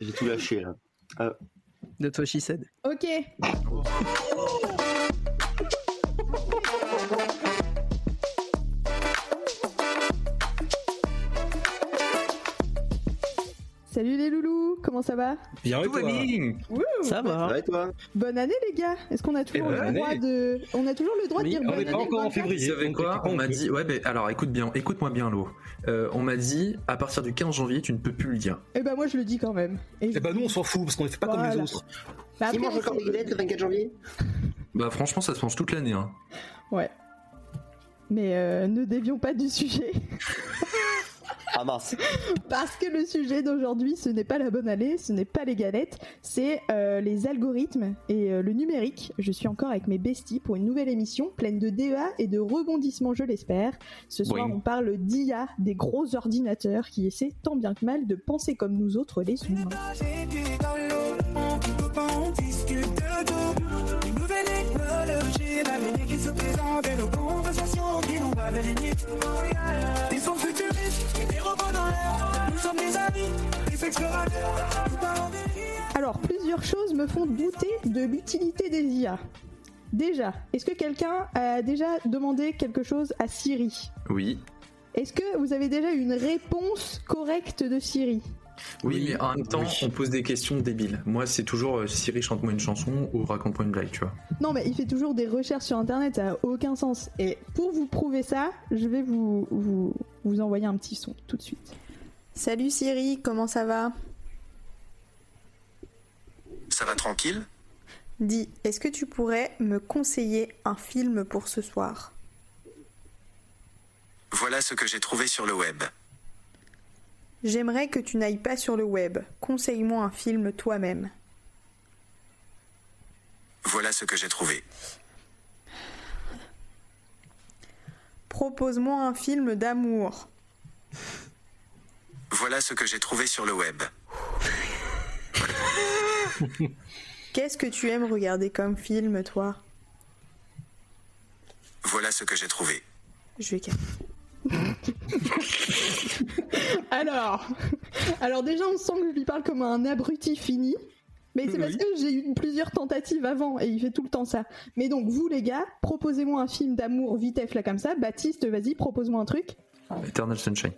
J'ai tout lâché là. Ah. De toi, she said. Ok. Salut les loulous, comment ça va Bien et toi Wouh Ça va. Toi Bonne année les gars. Est-ce qu'on a toujours Eh le droit année. de on a toujours le droit de Oui, dire On bonne n'est pas année encore en février. Vous savez quoi On m'a dit, ouais, mais alors écoute bien, écoute-moi bien, l'eau. on m'a dit, à partir du 15 janvier, tu ne peux plus le dire. Eh ben moi je le dis quand même. Et Eh ben nous on s'en fout parce qu'on ne fait pas comme les autres. Bah, Qui après, mange encore des galettes le 24 janvier? Bah franchement, ça se mange toute l'année. Hein. Ouais. Mais euh, ne dévions pas du sujet. Ah mince. Parce que le sujet d'aujourd'hui, ce n'est pas la bonne année, ce n'est pas les galettes, c'est euh, les algorithmes et euh, le numérique. Je suis encore avec mes besties pour une nouvelle émission pleine de DEA et de rebondissements, je l'espère. Ce soir, Oui. on parle d'IA, des gros ordinateurs qui essaient tant bien que mal de penser comme nous autres les humains. J'ai pieds dans l'eau, on coupe pas, on discute de tout. Une nouvelle technologie, l'avenir qui se présente et nos conversations qui n'ont pas de limite. Ils sont futuristes, des robots dans l'air. Nous sommes des amis, des explorateurs. Nous parlons des liens. Alors, plusieurs choses me font douter de l'utilité des IA. Déjà, est-ce que quelqu'un a déjà demandé quelque chose à Siri? Oui. Est-ce que vous avez déjà une réponse correcte de Siri? Oui, Oui, mais en même temps, oui. on pose des questions débiles. Moi, c'est toujours euh, Siri chante-moi une chanson ou raconte-moi une blague, tu vois. Non, mais il fait toujours des recherches sur internet, ça a aucun sens. Et pour vous prouver ça, je vais vous, vous, vous envoyer un petit son tout de suite. Salut Siri, comment ça va? Ça va tranquille Dis, est-ce que tu pourrais me conseiller un film pour ce soir? Voilà ce que j'ai trouvé sur le web. J'aimerais que tu n'ailles pas sur le web. Conseille-moi un film toi-même. Voilà ce que j'ai trouvé. Propose-moi un film d'amour. Voilà ce que j'ai trouvé sur le web. Qu'est-ce que tu aimes regarder comme film, toi? Voilà ce que j'ai trouvé. Je vais calmer. alors, alors déjà on sent que je lui parle comme un abruti fini. Mais c'est parce que j'ai eu plusieurs tentatives avant et il fait tout le temps ça. Mais donc vous les gars, proposez-moi un film d'amour vitef là comme ça. Baptiste, vas-y, propose-moi un truc. Eternal Sunshine.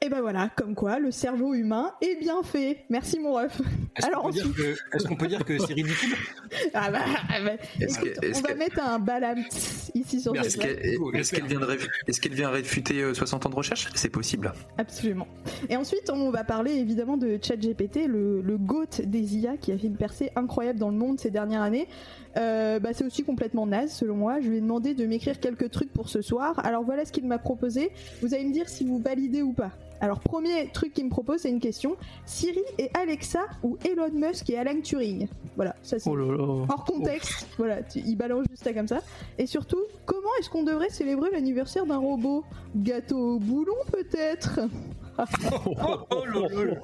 Et ben voilà, comme quoi le cerveau humain est bien fait. Merci mon ref. Est-ce Alors qu'on peut, dire que- est-ce qu'on peut dire que c'est ridicule? Ah bah, ah bah, Est-ce que- on va que- mettre un balam ici sur Merci. cette Est-ce qu'elle est-ce qu'elle vient, de ré- est-ce qu'elle vient réfuter euh, 60 ans de recherche? C'est possible. Absolument. Et ensuite, on va parler évidemment de ChatGPT, le, le GOAT des IA qui a fait une percée incroyable dans le monde ces dernières années. Euh, bah, c'est aussi complètement naze selon moi. Je lui ai demandé de m'écrire quelques trucs pour ce soir. Alors voilà ce qu'il m'a proposé. Vous allez me dire si vous validez ou pas. Alors premier truc qu'il me propose, c'est une question. Siri et Alexa ou Elon Musk et Alan Turing? Voilà, ça c'est Oh hors contexte. Voilà, tu- il balance juste ça comme ça. Et surtout, comment est-ce qu'on devrait célébrer l'anniversaire d'un robot? Gâteau au boulon peut-être? Oh là là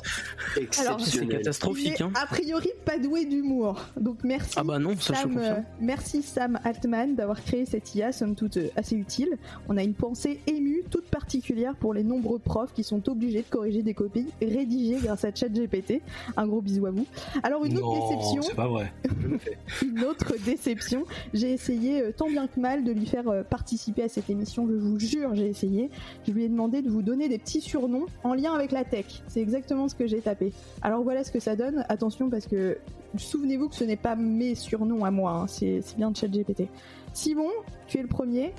C'est Exceptionnel. catastrophique, Il est hein. a priori pas doué d'humour. Donc merci. Ah bah non, ça Sam, euh, merci Sam Altman d'avoir créé cette IA, somme toute euh, assez utile. On a une pensée émue, toute particulière pour les nombreux profs qui sont obligés de corriger des copies rédigées grâce à ChatGPT. Un gros bisou à vous. Alors une autre Non, déception, c'est pas vrai. une autre déception. J'ai essayé euh, tant bien que mal de lui faire euh, participer à cette émission, je vous jure, j'ai essayé. Je lui ai demandé de vous donner des petits surnoms en lien avec la tech. C'est exactement ce que j'ai tapé. Alors voilà ce que ça donne. Attention parce que souvenez-vous que ce n'est pas mes surnoms à moi, hein. c'est bien ChatGPT. Simon, tu es le premier.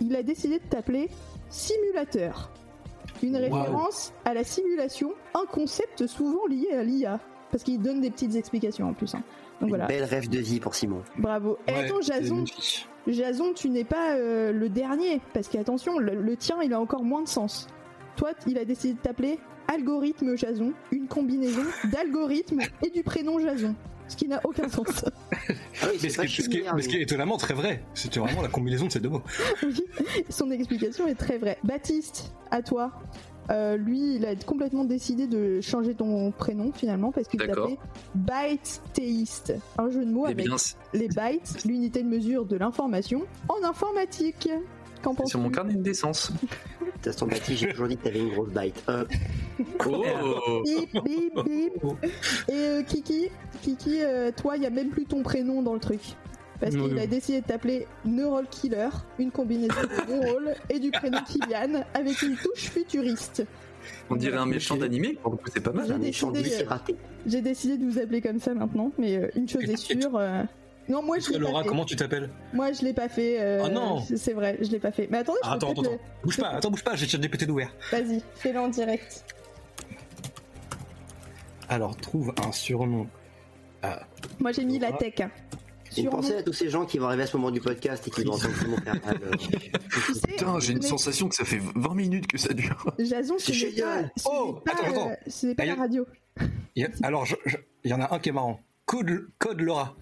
Il a décidé de t'appeler simulateur. Une référence à la simulation, un concept souvent lié à l'IA. Parce qu'il donne des petites explications en plus. hein. Donc Une voilà, belle rêve de vie pour Simon. bravo. Et Ouais, attends, Jason. Jason, tu n'es pas euh, le dernier, parce qu'attention, le, le tien, il a encore moins de sens. Toi, il a décidé de t'appeler Algorithme Jason, une combinaison d'algorithme et du prénom Jason, ce qui n'a aucun sens. Ah oui, Mais ce, qui est, ce qui est- chimère, mais ce qui est lui. étonnamment très vrai. C'était vraiment la combinaison de ces deux mots. Oui, Son explication est très vraie. Baptiste, à toi. Euh, lui, il a complètement décidé de changer ton prénom finalement parce qu'il t'appelait Byte Théiste. Un jeu de mots Eh avec bien, les bytes, l'unité de mesure de l'information, en informatique. Qu'en C'est penses-tu sur mon carnet d'essence. Taston Baptiste, j'ai toujours dit que t'avais une grosse bite. Euh, Oh Bip, bip, bip. Et euh, Kiki, Kiki, euh, toi, il y a même plus ton prénom dans le truc. Parce qu'il oui. a décidé de t'appeler Neural Killer, une combinaison de mon rôle et du prénom Kylian, avec une touche futuriste. On dirait un méchant d'animé, pour c'est pas mal. J'ai un méchant décidé, d'ici euh, raté. J'ai décidé de vous appeler comme ça maintenant, mais euh, une chose est sûre. Non, moi je l'ai Laura, pas fait. comment tu t'appelles? Moi je l'ai pas fait. euh, Oh non c'est- vrai, je l'ai pas fait. Mais attendez, je Ah, Attends, attends. Bouge pas, attends, bouge pas, j'ai ChatGPT d'ouvert. le- Vas-y, fais-le en direct. Alors, trouve un surnom. Moi j'ai mis la tech. hein. Une Sur pensée mon- à tous ces gens qui vont arriver à ce moment du podcast et qui vont entendre tout mon faire mal. euh, Putain, j'ai une mais sensation que ça fait 20 minutes que ça dure. Jason, ce C'est pas, génial. Oh, pas, attends, attends. euh, ce n'est pas Ah, la radio. il y a- alors, il y en a un qui est marrant. Code, Code Laura.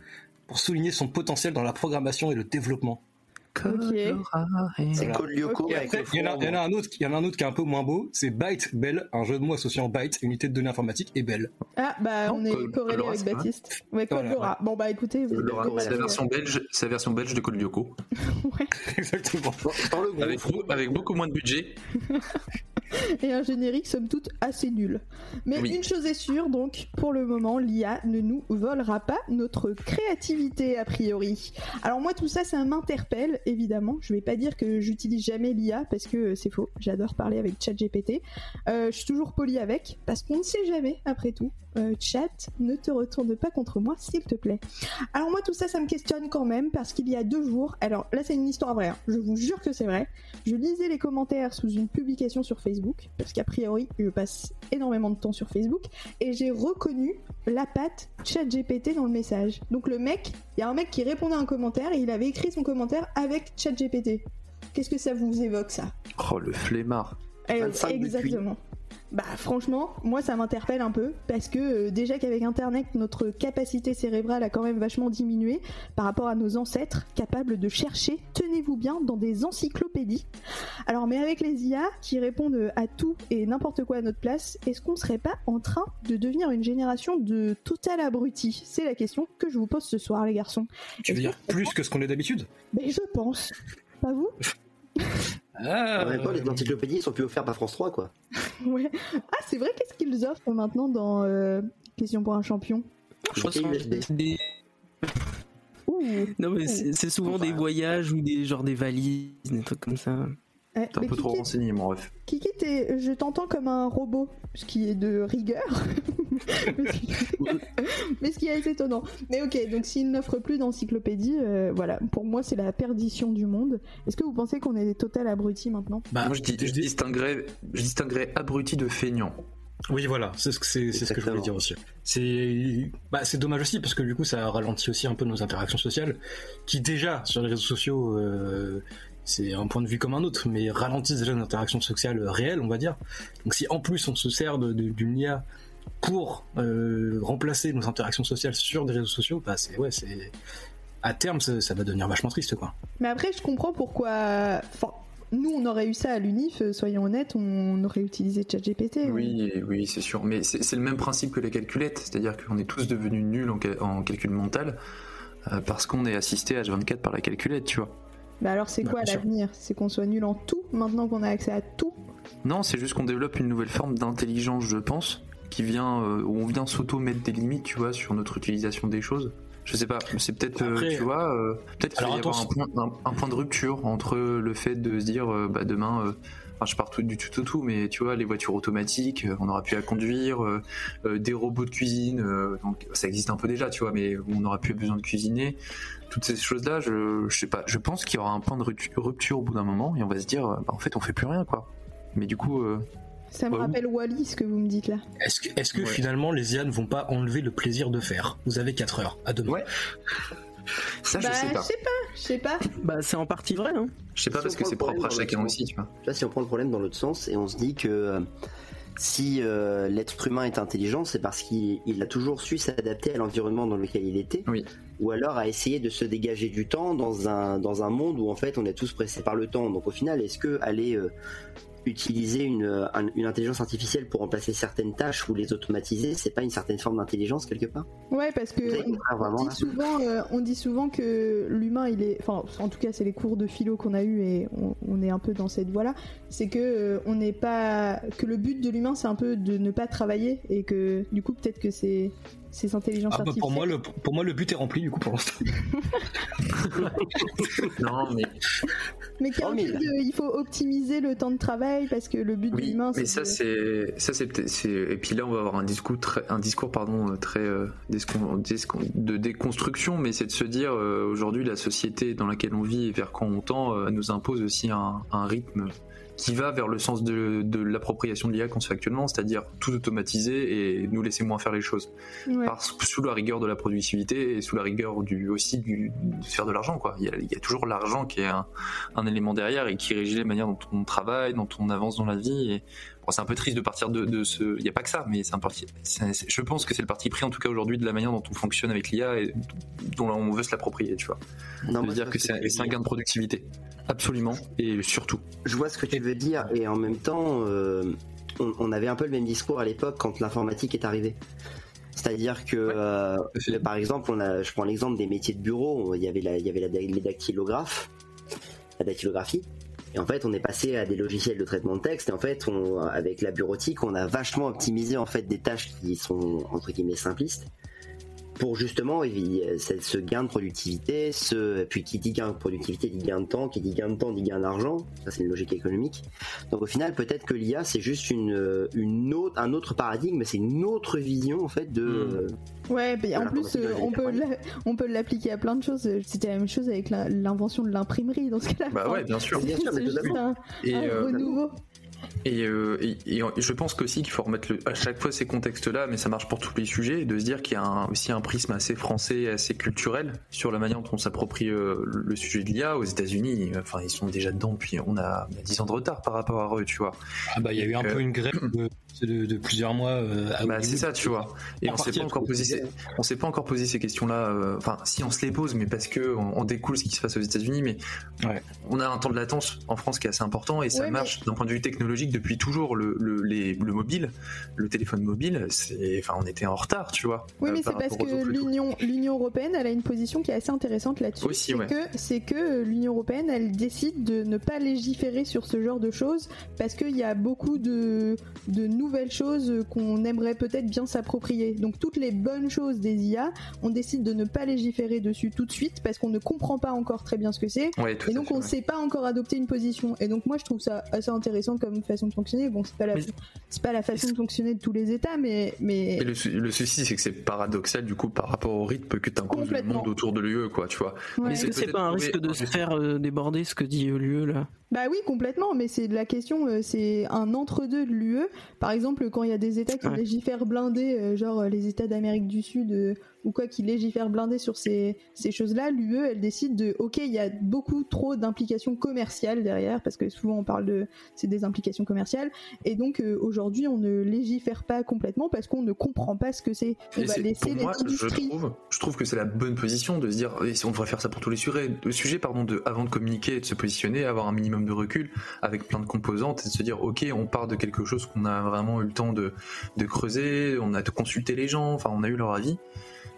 Pour souligner son potentiel dans la programmation et le développement. C'est Voilà. Code Lyoko Ok. Et avec après, le il y, en a, un autre, il y en a un autre qui est un peu moins beau, c'est Byte Bell, un jeu de mots associé en Byte, unité de données informatiques, et Bell. Ah bah on est corrélé avec. Baptiste. Ouais, Code Voilà, Laura. Bon bah écoutez, c'est la version belge, c'est la version belge de Code Lyoko. Ouais. Exactement. Avec, avec beaucoup moins de budget. et un générique somme toute assez nul. Mais Oui. une chose est sûre, donc pour le moment, l'IA ne nous volera pas notre créativité a priori. Alors moi tout ça, ça m'interpelle évidemment. Je vais pas dire que j'utilise jamais l'IA parce que c'est faux. J'adore parler avec ChatGPT. Euh, je suis toujours poli avec parce qu'on ne sait jamais après tout. Euh, chat, ne te retourne pas contre moi s'il te plaît. Alors moi tout ça, ça me questionne quand même parce qu'il y a deux jours. Alors là c'est une histoire vraie. hein. Je vous jure que c'est vrai. Je lisais les commentaires sous une publication sur Facebook, parce qu'a priori, je passe énormément de temps sur Facebook, et j'ai reconnu la patte ChatGPT dans le message. Donc le mec, il y a un mec qui répondait à un commentaire et il avait écrit son commentaire avec ChatGPT. Qu'est-ce que ça vous évoque ça? Oh, le flemmard. Eh, 25 depuis. Exactement. Bah franchement, moi ça m'interpelle un peu parce que euh, déjà qu'avec internet notre capacité cérébrale a quand même vachement diminué par rapport à nos ancêtres capables de chercher, tenez-vous bien, dans des encyclopédies. Alors mais avec les IA qui répondent à tout et n'importe quoi à notre place, est-ce qu'on serait pas en train de devenir une génération de total abrutis? C'est la question que je vous pose ce soir les garçons. Tu veux dire que- plus que ce qu'on est d'habitude? Mais je pense. Pas vous? Ah, En même temps, les encyclopédies sont plus offertes par France 3, quoi. Ouais. Ah c'est vrai qu'est-ce qu'ils offrent maintenant dans euh, Question pour un champion? Je crois des- Ouh. Non, mais c'est c'est souvent des voyages ou des genre des valises, des trucs comme ça. Eh, T'es un peu trop renseigné, mon ref. Kiki, t'es- je t'entends comme un robot, ce qui est de rigueur. mais, ce qui... mais ce qui est assez étonnant. Mais ok, donc s'il n'offre plus d'encyclopédie, euh, voilà, pour moi c'est la perdition du monde. Est-ce que vous pensez qu'on est des total abrutis maintenant? Bah, Moi, je, dis, je, distinguerais, je distinguerais abruti de feignant. Oui, voilà, c'est ce que, c'est, c'est ce que je voulais dire aussi. C'est, bah, c'est dommage aussi parce que du coup, ça ralentit aussi un peu nos interactions sociales, qui déjà sur les réseaux sociaux, euh, c'est un point de vue comme un autre, mais ralentissent déjà nos interactions sociales réelles, on va dire. Donc, si en plus on se sert d'une IA pour euh, remplacer nos interactions sociales sur des réseaux sociaux, bah, c'est ouais, c'est à terme, ça, ça va devenir vachement triste, quoi. Mais après, je comprends pourquoi. Enfin, nous, on aurait eu ça à l'UNIF, euh, soyons honnêtes, on aurait utilisé ChatGPT. Oui, oui, c'est sûr. Mais c'est le même principe que les calculettes, c'est-à-dire qu'on est tous devenus nuls en, ca- en calcul mental euh, parce qu'on est assisté H24 par la calculette, tu vois. Bah alors, c'est Bah, quoi l'avenir? C'est qu'on soit nul en tout, maintenant qu'on a accès à tout? Non, c'est juste qu'on développe une nouvelle forme d'intelligence, je pense, qui vient euh, où on vient s'auto-mettre des limites, tu vois, sur notre utilisation des choses. Je sais pas, c'est peut-être, euh, tu vois, euh, peut-être qu'il va y avoir un point, un- un point de rupture entre le fait de se dire, euh, bah demain, euh, enfin, je pars tout, du tout au tout, mais tu vois, les voitures automatiques, euh, on aura pu à conduire, euh, euh, des robots de cuisine, euh, donc ça existe un peu déjà, tu vois, mais on n'aura plus besoin de cuisiner. Toutes ces choses-là, je, je sais pas, je pense qu'il y aura un point de rupture au bout d'un moment et on va se dire, bah, en fait, on fait plus rien, quoi. Mais du coup, euh, Ça me Bah rappelle Wally, ce que vous me dites là. Est-ce que, est-ce que Ouais. finalement les IA ne vont pas enlever le plaisir de faire? Vous avez 4 heures à demain. Ouais. Ça, je bah, sais pas. je sais pas, je sais pas. Bah, c'est en partie vrai, hein. Je sais pas Si parce que c'est propre à chacun aussi, tu vois. Là, si on prend le problème dans l'autre sens et on se dit que euh, si euh, l'être humain est intelligent, c'est parce qu'il il a toujours su s'adapter à l'environnement dans lequel il était. Oui. Ou alors à essayer de se dégager du temps dans un, dans un monde où en fait on est tous pressés par le temps. Donc au final, est-ce que aller euh, utiliser une, un- une intelligence artificielle pour remplacer certaines tâches ou les automatiser, c'est pas une certaine forme d'intelligence quelque part? Ouais, parce que on, vraiment dit souvent, euh, on dit souvent que l'humain, il est, enfin, en tout cas, c'est les cours de philo qu'on a eu et on, on est un peu dans cette voie-là. C'est que euh, on n'est pas, que le but de l'humain, c'est un peu de ne pas travailler et que du coup, peut-être que c'est ces intelligences Ah bah, artificielles. pour, moi, le, pour moi, le but est rempli du coup pour l'instant. Non, mais Mais Oh, mais là- de- il faut optimiser le temps de travail parce que le but de l'humain, mais ça de- c'est ça c'est c'est et puis là on va avoir un discours très un discours pardon euh, très euh, de déconstruction, mais c'est de se dire euh, aujourd'hui la société dans laquelle on vit et vers quoi on tend euh, nous impose aussi un, un rythme qui va vers le sens de, de l'appropriation de l'IA qu'on se fait actuellement, c'est-à-dire tout automatiser et nous laisser moins faire les choses. Ouais. Par- sous la rigueur de la productivité et sous la rigueur du, aussi du, de faire de l'argent. Quoi. Il, y a, il y a toujours l'argent qui est un, un élément derrière et qui régit la manière dont on travaille, dont on avance dans la vie. Et, bon, c'est un peu triste de partir de, de ce... Il n'y a pas que ça, mais c'est un parti... je pense que c'est le parti pris en tout cas aujourd'hui de la manière dont on fonctionne avec l'IA et dont on veut se l'approprier. Tu vois. Non, de dire que c'est un gain de productivité. Absolument. Et surtout. Je vois ce que tu veux dire et en même temps, euh, on, on avait un peu le même discours à l'époque quand l'informatique est arrivée. C'est-à-dire que, euh, par exemple, on a, je prends l'exemple des métiers de bureau. Il y avait, la, il y avait la, les dactylographes, la dactylographie. Et en fait, on est passé à des logiciels de traitement de texte. Et en fait, on, avec la bureautique, on a vachement optimisé en fait des tâches qui sont entre guillemets simplistes pour justement ce ce gain de productivité, ce, puis qui dit gain de productivité dit gain de temps, qui dit gain de temps dit gain d'argent, ça c'est une logique économique. Donc au final peut-être que l'IA c'est juste une, une autre, un autre paradigme, c'est une autre vision en fait de... Ouais, mais en plus, euh, on peut on peut l'appliquer à plein de choses. C'était la même chose avec la- l'invention de l'imprimerie dans ce cas-là. Bah ouais, bien sûr. Bien sûr, mais un, Et, un euh, renouveau. Et, euh, et- et je pense qu'aussi qu'il faut remettre le- à chaque fois ces contextes-là, mais ça marche pour tous les sujets, et de se dire qu'il y a un- aussi un prisme assez français, et assez culturel sur la manière dont on s'approprie euh, le sujet de l'IA. Aux États-Unis, euh, enfin ils sont déjà dedans depuis on a, on a 10 ans de retard par rapport à eux, tu vois. Ah bah il y a eu un Euh, peu une grève de, de- de plusieurs mois. euh, Bah, c'est ça, tu vois. Et on s'est partie, pas encore à cause posé, des ces, on s'est pas encore posé ces questions-là. euh, Enfin, si on se les pose, mais parce que on, on découle ce qui se passe aux États-Unis, mais Ouais. on a un temps de latence en France qui est assez important et ça Ouais, mais- marche d'un point de vue technologique depuis toujours. Le, le, les- le mobile, le téléphone mobile, c'est, enfin, on était en retard, tu vois. Oui, euh, mais c'est par parce que l'Union, l'Union européenne, elle a une position qui est assez intéressante là-dessus. Aussi, c'est ouais. que c'est que euh, l'Union européenne, elle décide de ne pas légiférer sur ce genre de choses parce qu'il y a beaucoup de, de nouvelles choses qu'on aimerait peut-être bien s'approprier. Donc toutes les bonnes choses des IA, on décide de ne pas légiférer dessus tout de suite parce qu'on ne comprend pas encore très bien ce que c'est. Ouais, Et donc fait, on ne ouais. sait pas encore adopter une position. Et donc moi je trouve ça assez intéressant comme façon de fonctionner. Bon, c'est pas la, c'est pas la façon de fonctionner de tous les États, mais mais le, sou- le souci, c'est que c'est paradoxal du coup par rapport au rythme que t'imposes le Complètement. monde autour de l'UE, quoi, tu vois. ouais. Est-ce que c'est pas un risque de se faire euh, déborder ce que dit euh, l'UE là? Bah oui, complètement, mais c'est de la question, euh, c'est un entre-deux de l'UE. Par exemple, quand il y a des États qui Ouais. légifèrent blindés, euh, genre euh, les États d'Amérique du Sud ou quoi, qui légifèrent blindés sur ces, ces choses-là, l'UE, elle décide de, ok, il y a beaucoup trop d'implications commerciales derrière, parce que souvent on parle de, c'est des implications commerciales, et donc euh, aujourd'hui on ne légifère pas complètement parce qu'on ne comprend pas ce que c'est. On va laisser les moi, je industries. trouve, je trouve que c'est la bonne position de se dire, et si on devrait faire ça pour tous les sujets, le sujet, pardon, de, avant de communiquer et de se positionner, avoir un minimum de recul avec plein de composantes et de se dire, ok, on part de quelque chose qu'on a vraiment eu le temps de, de creuser, on a consulté les gens, enfin, on a eu leur avis.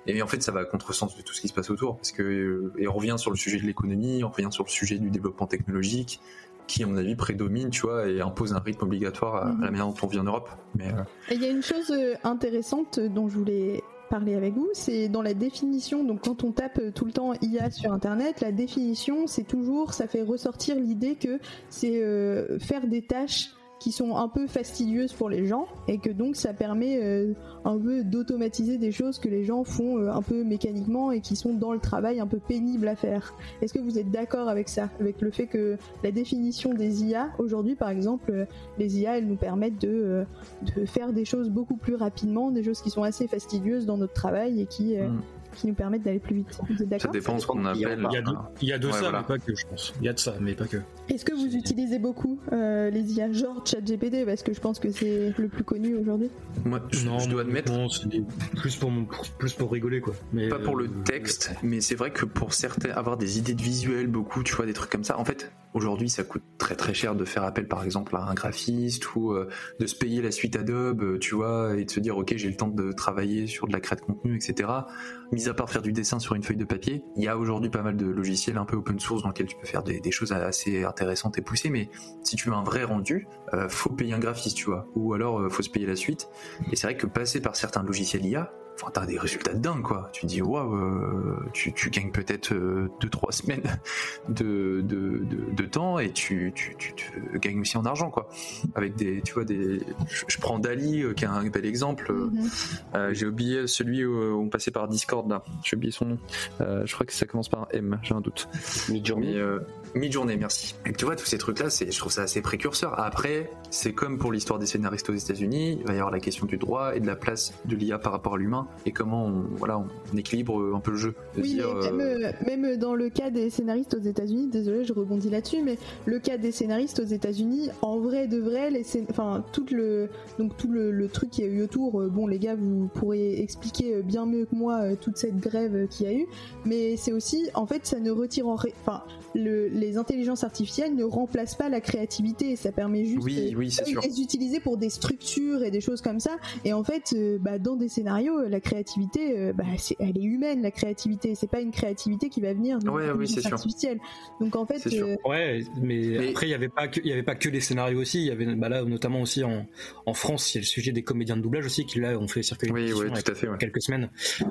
Et en fait, ça va à contresens de tout ce qui se passe autour, parce que, euh, et on revient sur le sujet de l'économie, on revient sur le sujet du développement technologique, qui, à mon avis, prédomine, tu vois, et impose un rythme obligatoire à, Mhm. à la manière dont on vit en Europe. Mais, euh, il y a une chose euh, intéressante dont je voulais parler avec vous, c'est dans la définition. Donc quand on tape tout le temps IA sur Internet, la définition, c'est toujours, ça fait ressortir l'idée que c'est euh, faire des tâches qui sont un peu fastidieuses pour les gens et que donc ça permet euh, un peu d'automatiser des choses que les gens font euh, un peu mécaniquement et qui sont dans le travail un peu pénibles à faire. Est-ce que vous êtes d'accord avec ça, avec le fait que la définition des IA aujourd'hui, par exemple, euh, les IA, elles nous permettent de faire des choses beaucoup plus rapidement, des choses qui sont assez fastidieuses dans notre travail et qui, Mm. Qui nous permettent d'aller plus vite. Vous êtes Ça dépend ce qu'on appelle. Il y a de, il y a de Ouais, ça, voilà. mais pas que, je pense. Il y a de ça, mais pas que. Est-ce que vous utilisez beaucoup euh, les IA genre ChatGPT? Parce que je pense que c'est le plus connu aujourd'hui Moi, je, je dois admettre, non, c'est plus pour, mon- pour- plus pour rigoler, quoi. Mais, pas pour le euh, texte, mais c'est vrai que pour certains, avoir des idées de visuels, beaucoup, tu vois, des trucs comme ça. En fait, aujourd'hui, ça coûte très très cher de faire appel, par exemple, à un graphiste ou euh, de se payer la suite Adobe, euh, tu vois, et de se dire, ok, j'ai le temps de travailler sur de la création de contenu, etc. Mis à part faire du dessin sur une feuille de papier, il y a aujourd'hui pas mal de logiciels un peu open source dans lesquels tu peux faire des, choses assez intéressantes et poussées, mais si tu veux un vrai rendu, euh, faut payer un graphiste, tu vois, ou alors euh, faut se payer la suite. Et c'est vrai que passer par certains logiciels IA, enfin, t'as des résultats de dingue, quoi. Tu te dis, waouh, euh, tu, tu gagnes peut-être 2-3 semaines de, de, de, de temps et tu, tu, tu, tu gagnes aussi en argent, quoi. Avec des, tu vois, des. Je, je prends Dali, euh, qui est un bel exemple. euh, Mhm. euh, j'ai oublié celui où euh, on passait par Discord, là. J'ai oublié son nom. Euh, je crois que ça commence par un M, j'ai un doute. Mid-journée. Mais euh, mi-journée, merci. Et tu vois, tous ces trucs-là, c'est, je trouve ça assez précurseur. Après, c'est comme pour l'histoire des scénaristes aux États-Unis, il va y avoir la question du droit et de la place de l'IA par rapport à l'humain et comment on, voilà, on équilibre un peu le jeu. De Oui, dire, mais même, euh, même dans le cas des scénaristes aux États-Unis, désolé, je rebondis là-dessus, mais le cas des scénaristes aux États-Unis, en vrai de vrai, les scén- enfin tout le donc tout le, le truc qu'il y a eu autour, euh, bon les gars, vous pourrez expliquer euh, bien mieux que moi toute cette grève qu'il y a eu, mais c'est aussi en fait ça ne retire en ré- enfin le- les intelligences artificielles ne remplacent pas la créativité, ça permet juste oui, euh, oui, c'est ils sûr. les utiliser pour des structures et des choses comme ça. Et en fait, euh, bah, dans des scénarios, euh, la créativité, euh, bah, c'est- elle est humaine, la créativité. C'est pas une créativité qui va venir d'une Ouais, oui, sûr. Donc en fait, C'est sûr. Ouais, mais, Mais- après il y avait pas que il y avait pas que les scénarios aussi, il y avait bah là notamment aussi en, en France, il y a le sujet des comédiens de doublage aussi qui là ont fait circuler Oui, avec- tout à fait. ouais. quelques semaines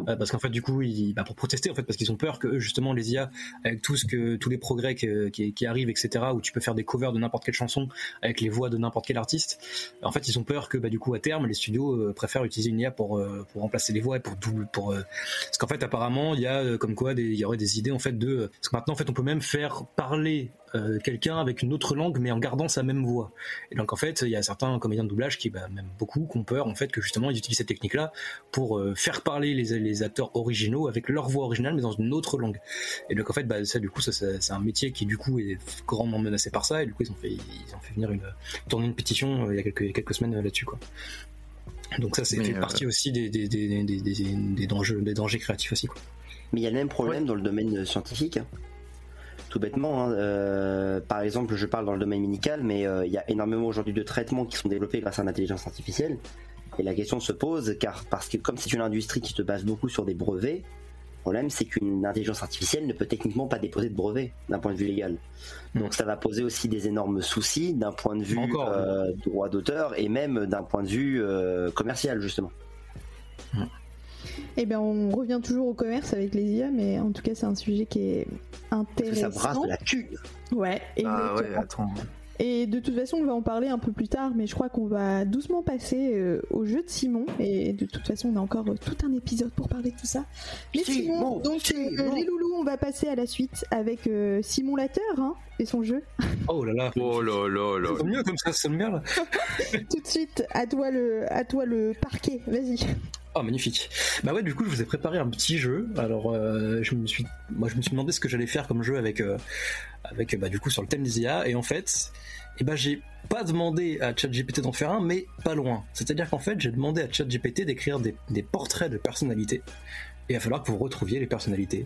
euh, parce qu'en fait du coup ils, bah, pour protester en fait parce qu'ils ont peur que justement les IA avec tout ce que tous les progrès que- qui, qui arrivent etc où tu peux faire des covers de n'importe quelle chanson avec les voix de n'importe quel artiste. En fait ils ont peur que bah, du coup à terme les studios euh, préfèrent utiliser une IA pour euh, pour remplacer les voix et pour double pour euh, parce qu'en fait apparemment il y a euh, comme quoi il y aurait des idées en fait de parce que maintenant en fait on peut même faire parler euh, quelqu'un avec une autre langue mais en gardant sa même voix et donc en fait il y a certains comédiens de doublage qui bah, même beaucoup qui ont peur en fait que justement ils utilisent cette technique là pour euh, faire parler les, les acteurs originaux avec leur voix originale mais dans une autre langue et donc en fait bah, ça du coup ça, ça- c'est un métier qui du coup est grandement menacé par ça et du coup ils ont fait ils ont fait venir une tourner une pétition euh, il y a quelques, quelques semaines là-dessus quoi donc ça c'est fait euh, partie aussi des, des, des, des, des, des dangers, des dangers créatifs aussi quoi. Mais il y a le même problème dans le domaine scientifique. hein. Tout bêtement, hein, euh, par exemple, je parle dans le domaine médical, mais euh, il y a énormément aujourd'hui de traitements qui sont développés grâce à l'intelligence artificielle. Et la question se pose, car parce que comme c'est une industrie qui se base beaucoup sur des brevets, le problème c'est qu'une intelligence artificielle ne peut techniquement pas déposer de brevet d'un point de vue légal. Donc ça va poser aussi des énormes soucis d'un point de vue Encore, euh, droit d'auteur et même d'un point de vue commercial justement. Eh ben, on revient toujours au commerce avec les IA, mais en tout cas, c'est un sujet qui est Parce que ça brasse intéressant. la thune. Ouais. Ah ouais, attends. Et de toute façon, on va en parler un peu plus tard, mais je crois qu'on va doucement passer euh, au jeu de Simon. Et de toute façon, on a encore euh, tout un épisode pour parler de tout ça. Mais Simon, Simon, donc euh, les loulous, on va passer à la suite avec euh, Simon Lateur hein, et son jeu. Oh là là. Oh là là là. C'est mieux comme ça, sonne bien là. tout de suite, à toi le, à toi le parquet. Vas-y. Oh magnifique. Bah ouais, du coup, je vous ai préparé un petit jeu. Alors, euh, je me suis, moi, je me suis demandé ce que j'allais faire comme jeu avec, euh, avec, bah, du coup, sur le thème des IA. Et en fait, eh ben, j'ai pas demandé à ChatGPT d'en faire un, mais pas loin. C'est-à-dire qu'en fait, j'ai demandé à ChatGPT d'écrire des, des portraits de personnalités. Et il va falloir que vous retrouviez les personnalités,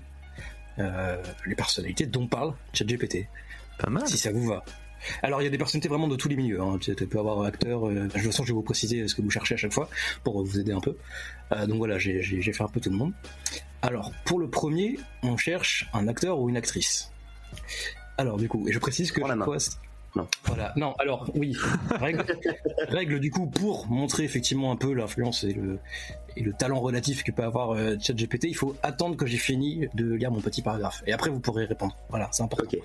euh, les personnalités dont parle ChatGPT. Pas mal. si ça vous va. Alors il y a des personnalités vraiment de tous les milieux. Hein. Tu tu peux avoir acteur. Euh, de toute façon, je vais vous préciser ce que vous cherchez à chaque fois pour vous aider un peu. Euh, donc voilà, j'ai fait un peu tout le monde. Alors pour le premier, on cherche un acteur ou une actrice. Alors du coup, et je précise que chaque fois, c'est- Non. Voilà. Non. Alors oui. Règle, règle du coup pour montrer effectivement un peu l'influence et le et le talent relatif que peut avoir euh, ChatGPT, il faut attendre que j'ai fini de lire mon petit paragraphe et après vous pourrez répondre. Voilà, c'est important.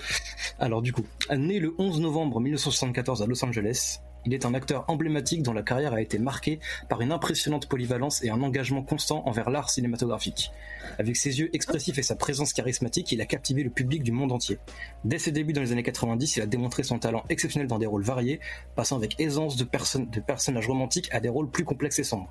Alors du coup, né le 11 novembre 1974 à Los Angeles, il est un acteur emblématique dont la carrière a été marquée par une impressionnante polyvalence et un engagement constant envers l'art cinématographique. Avec ses yeux expressifs et sa présence charismatique, il a captivé le public du monde entier. Dès ses débuts dans les années 90, il a démontré son talent exceptionnel dans des rôles variés, passant avec aisance de, de personnages romantiques à des rôles plus complexes et sombres.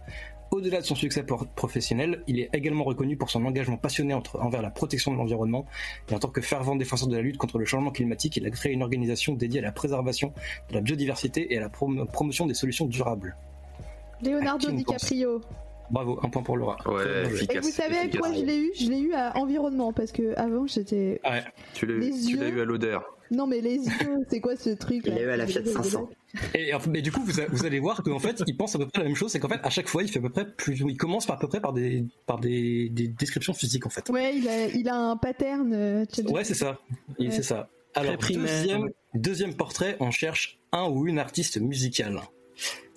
Au-delà de son succès professionnel, il est également reconnu pour son engagement passionné entre- envers la protection de l'environnement. Et en tant que fervent défenseur de la lutte contre le changement climatique, il a créé une organisation dédiée à la préservation de la biodiversité et à la prom- promotion des solutions durables. Leonardo DiCaprio. Bravo, un point pour Laura. Ouais. Et vous savez à quoi je l'ai eu? Je l'ai eu à environnement parce que avant j'étais. Ouais. Tu l'as Les eu, tu l'as yeux. eu à l'odeur. Non mais les yeux, c'est quoi ce truc Il eu à la Fiat 500. Et, mais du coup, vous, a- vous allez voir qu'en fait, il pense à peu près la même chose. C'est qu'en fait, à chaque fois, il fait à peu près plus, il commence par à peu près par des, par des, des descriptions physiques en fait. Ouais, il a, il a un pattern. euh, Ouais, c'est ça. Ouais. C'est ça. Alors, deuxième, deuxième portrait, on cherche un ou une artiste musicale.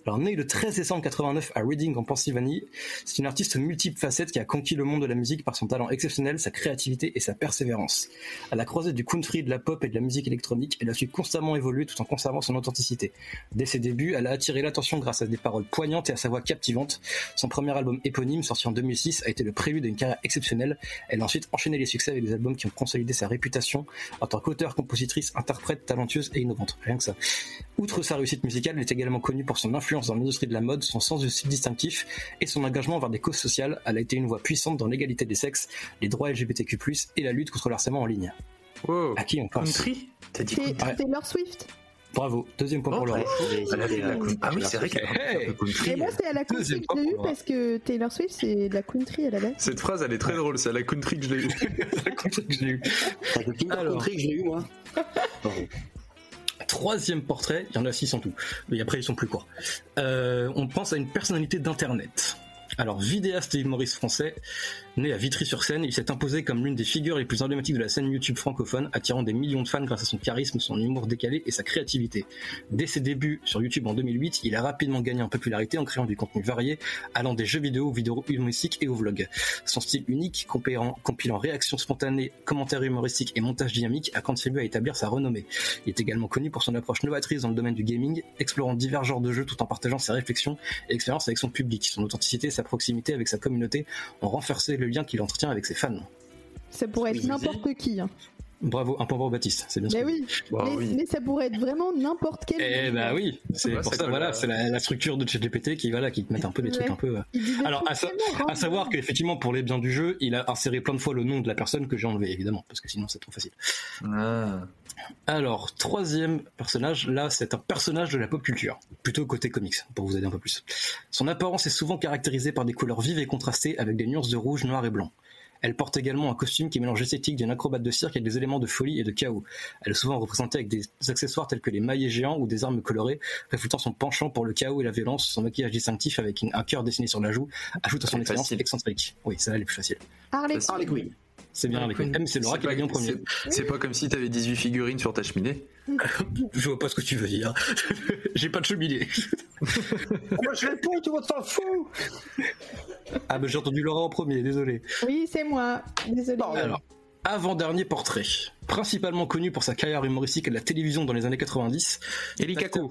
Alors, né le 13 décembre 89 à Reading en Pennsylvanie, c'est une artiste multiple facettes qui a conquis le monde de la musique par son talent exceptionnel, sa créativité et sa persévérance. À la croisée du country, de la pop et de la musique électronique, elle a su constamment évoluer tout en conservant son authenticité. Dès ses débuts, elle a attiré l'attention grâce à des paroles poignantes et à sa voix captivante. Son premier album éponyme, sorti en 2006, a été le prélude à une carrière exceptionnelle. Elle a ensuite enchaîné les succès avec des albums qui ont consolidé sa réputation en tant qu'auteur, compositrice, interprète, talentueuse et innovante. Rien que ça. Outre sa réussite musicale, elle est également connue pour son influence dans l'industrie de la mode, son sens du style distinctif et son engagement envers des causes sociales. Elle a été une voix puissante dans l'égalité des sexes, les droits LGBTQ+, et la lutte contre le harcèlement en ligne. Wow. À qui on pense Country? T'as dit C'est country Ouais. Taylor Swift. Bravo. Deuxième point Oh, pour. J'ai la euh, country. Ah oui, c'est vrai j'ai qu'elle un peu country. Et moi c'est à la country Deuxième que je l'ai fois eu parce que Taylor Swift c'est de la country à la base. Cette phrase, elle est très drôle. C'est à la country que je l'ai eu. La country que j'ai eu. T'as que Kinder Alors. Country que j'ai eu moi. Troisième portrait, il y en a six en tout, mais après ils sont plus courts. Euh, on pense à une personnalité d'internet. Alors, vidéaste et humoriste français, né à Vitry-sur-Seine, il s'est imposé comme l'une des figures les plus emblématiques de la scène YouTube francophone, attirant des millions de fans grâce à son charisme, son humour décalé et sa créativité. Dès ses débuts sur YouTube en 2008, il a rapidement gagné en popularité en créant du contenu varié, allant des jeux vidéo aux vidéos humoristiques et aux vlogs. Son style unique, compilant, compilant réactions spontanées, commentaires humoristiques et montage dynamique, a contribué à établir sa renommée. Il est également connu pour son approche novatrice dans le domaine du gaming, explorant divers genres de jeux tout en partageant ses réflexions et expériences avec son public. Son authenticité et sa proximité avec sa communauté ont renforcé le lien qu'il entretient avec ses fans. Ça pourrait être n'importe qui. hein. Bravo, un point pour Baptiste, c'est bien Mais ce oui. Bah mais, oui. mais ça pourrait être vraiment n'importe quel. Eh bah oui, c'est Ouais, pour ça voilà, euh. c'est la, la structure de ChatGPT qui, voilà, qui te met un peu des trucs un peu. euh, Alors, à sa- tellement À savoir qu'effectivement, pour les biens du jeu, il a inséré plein de fois le nom de la personne que j'ai enlevé, évidemment, parce que sinon c'est trop facile. Ah. Alors, troisième personnage, là, c'est un personnage de la pop culture, plutôt côté comics, pour vous aider un peu plus. Son apparence est souvent caractérisée par des couleurs vives et contrastées avec des nuances de rouge, noir et blanc. Elle porte également un costume qui mélange l'esthétique d'une acrobate de cirque avec des éléments de folie et de chaos. Elle est souvent représentée avec des accessoires tels que les maillets géants ou des armes colorées, reflétant son penchant pour le chaos et la violence. Son maquillage distinctif avec un cœur dessiné sur la joue ajoute à son facile. excentrique. Oui, ça là, les plus faciles. Harley Quinn. C'est bien Harley Quinn. M, c'est Laura qui l'a dit en premier. c'est- C'est pas comme si t'avais 18 figurines sur ta cheminée. Je vois pas ce que tu veux dire. J'ai pas de cheminée. Moi je réponds, tout le monde s'en fout Ah, bah j'ai entendu Laura en premier, désolé. Oui, c'est moi. Désolé. Alors, avant-dernier portrait. Principalement connu pour sa carrière humoristique à la télévision dans les années 90. Eli acteur-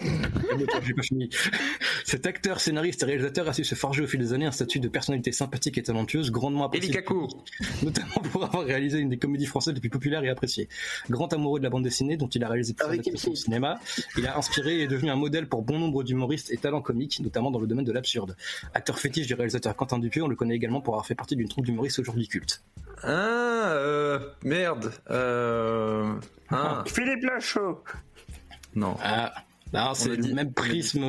J'ai pas fini. Cet acteur, scénariste et réalisateur a su se forger au fil des années un statut de personnalité sympathique et talentueuse, grandement apprécié, Eli Kaku. notamment pour avoir réalisé une des comédies françaises les plus populaires et appréciées. Grand amoureux de la bande dessinée, dont il a réalisé plusieurs adaptations au cinéma, il a inspiré et est devenu un modèle pour bon nombre d'humoristes et talents comiques, notamment dans le domaine de l'absurde. Acteur fétiche du réalisateur Quentin Dupieux, on le connaît également pour avoir fait partie d'une troupe d'humoristes aujourd'hui culte. Ah, euh, merde. Euh, ah, Philippe Lachaud non. Ah, On c'est le même prisme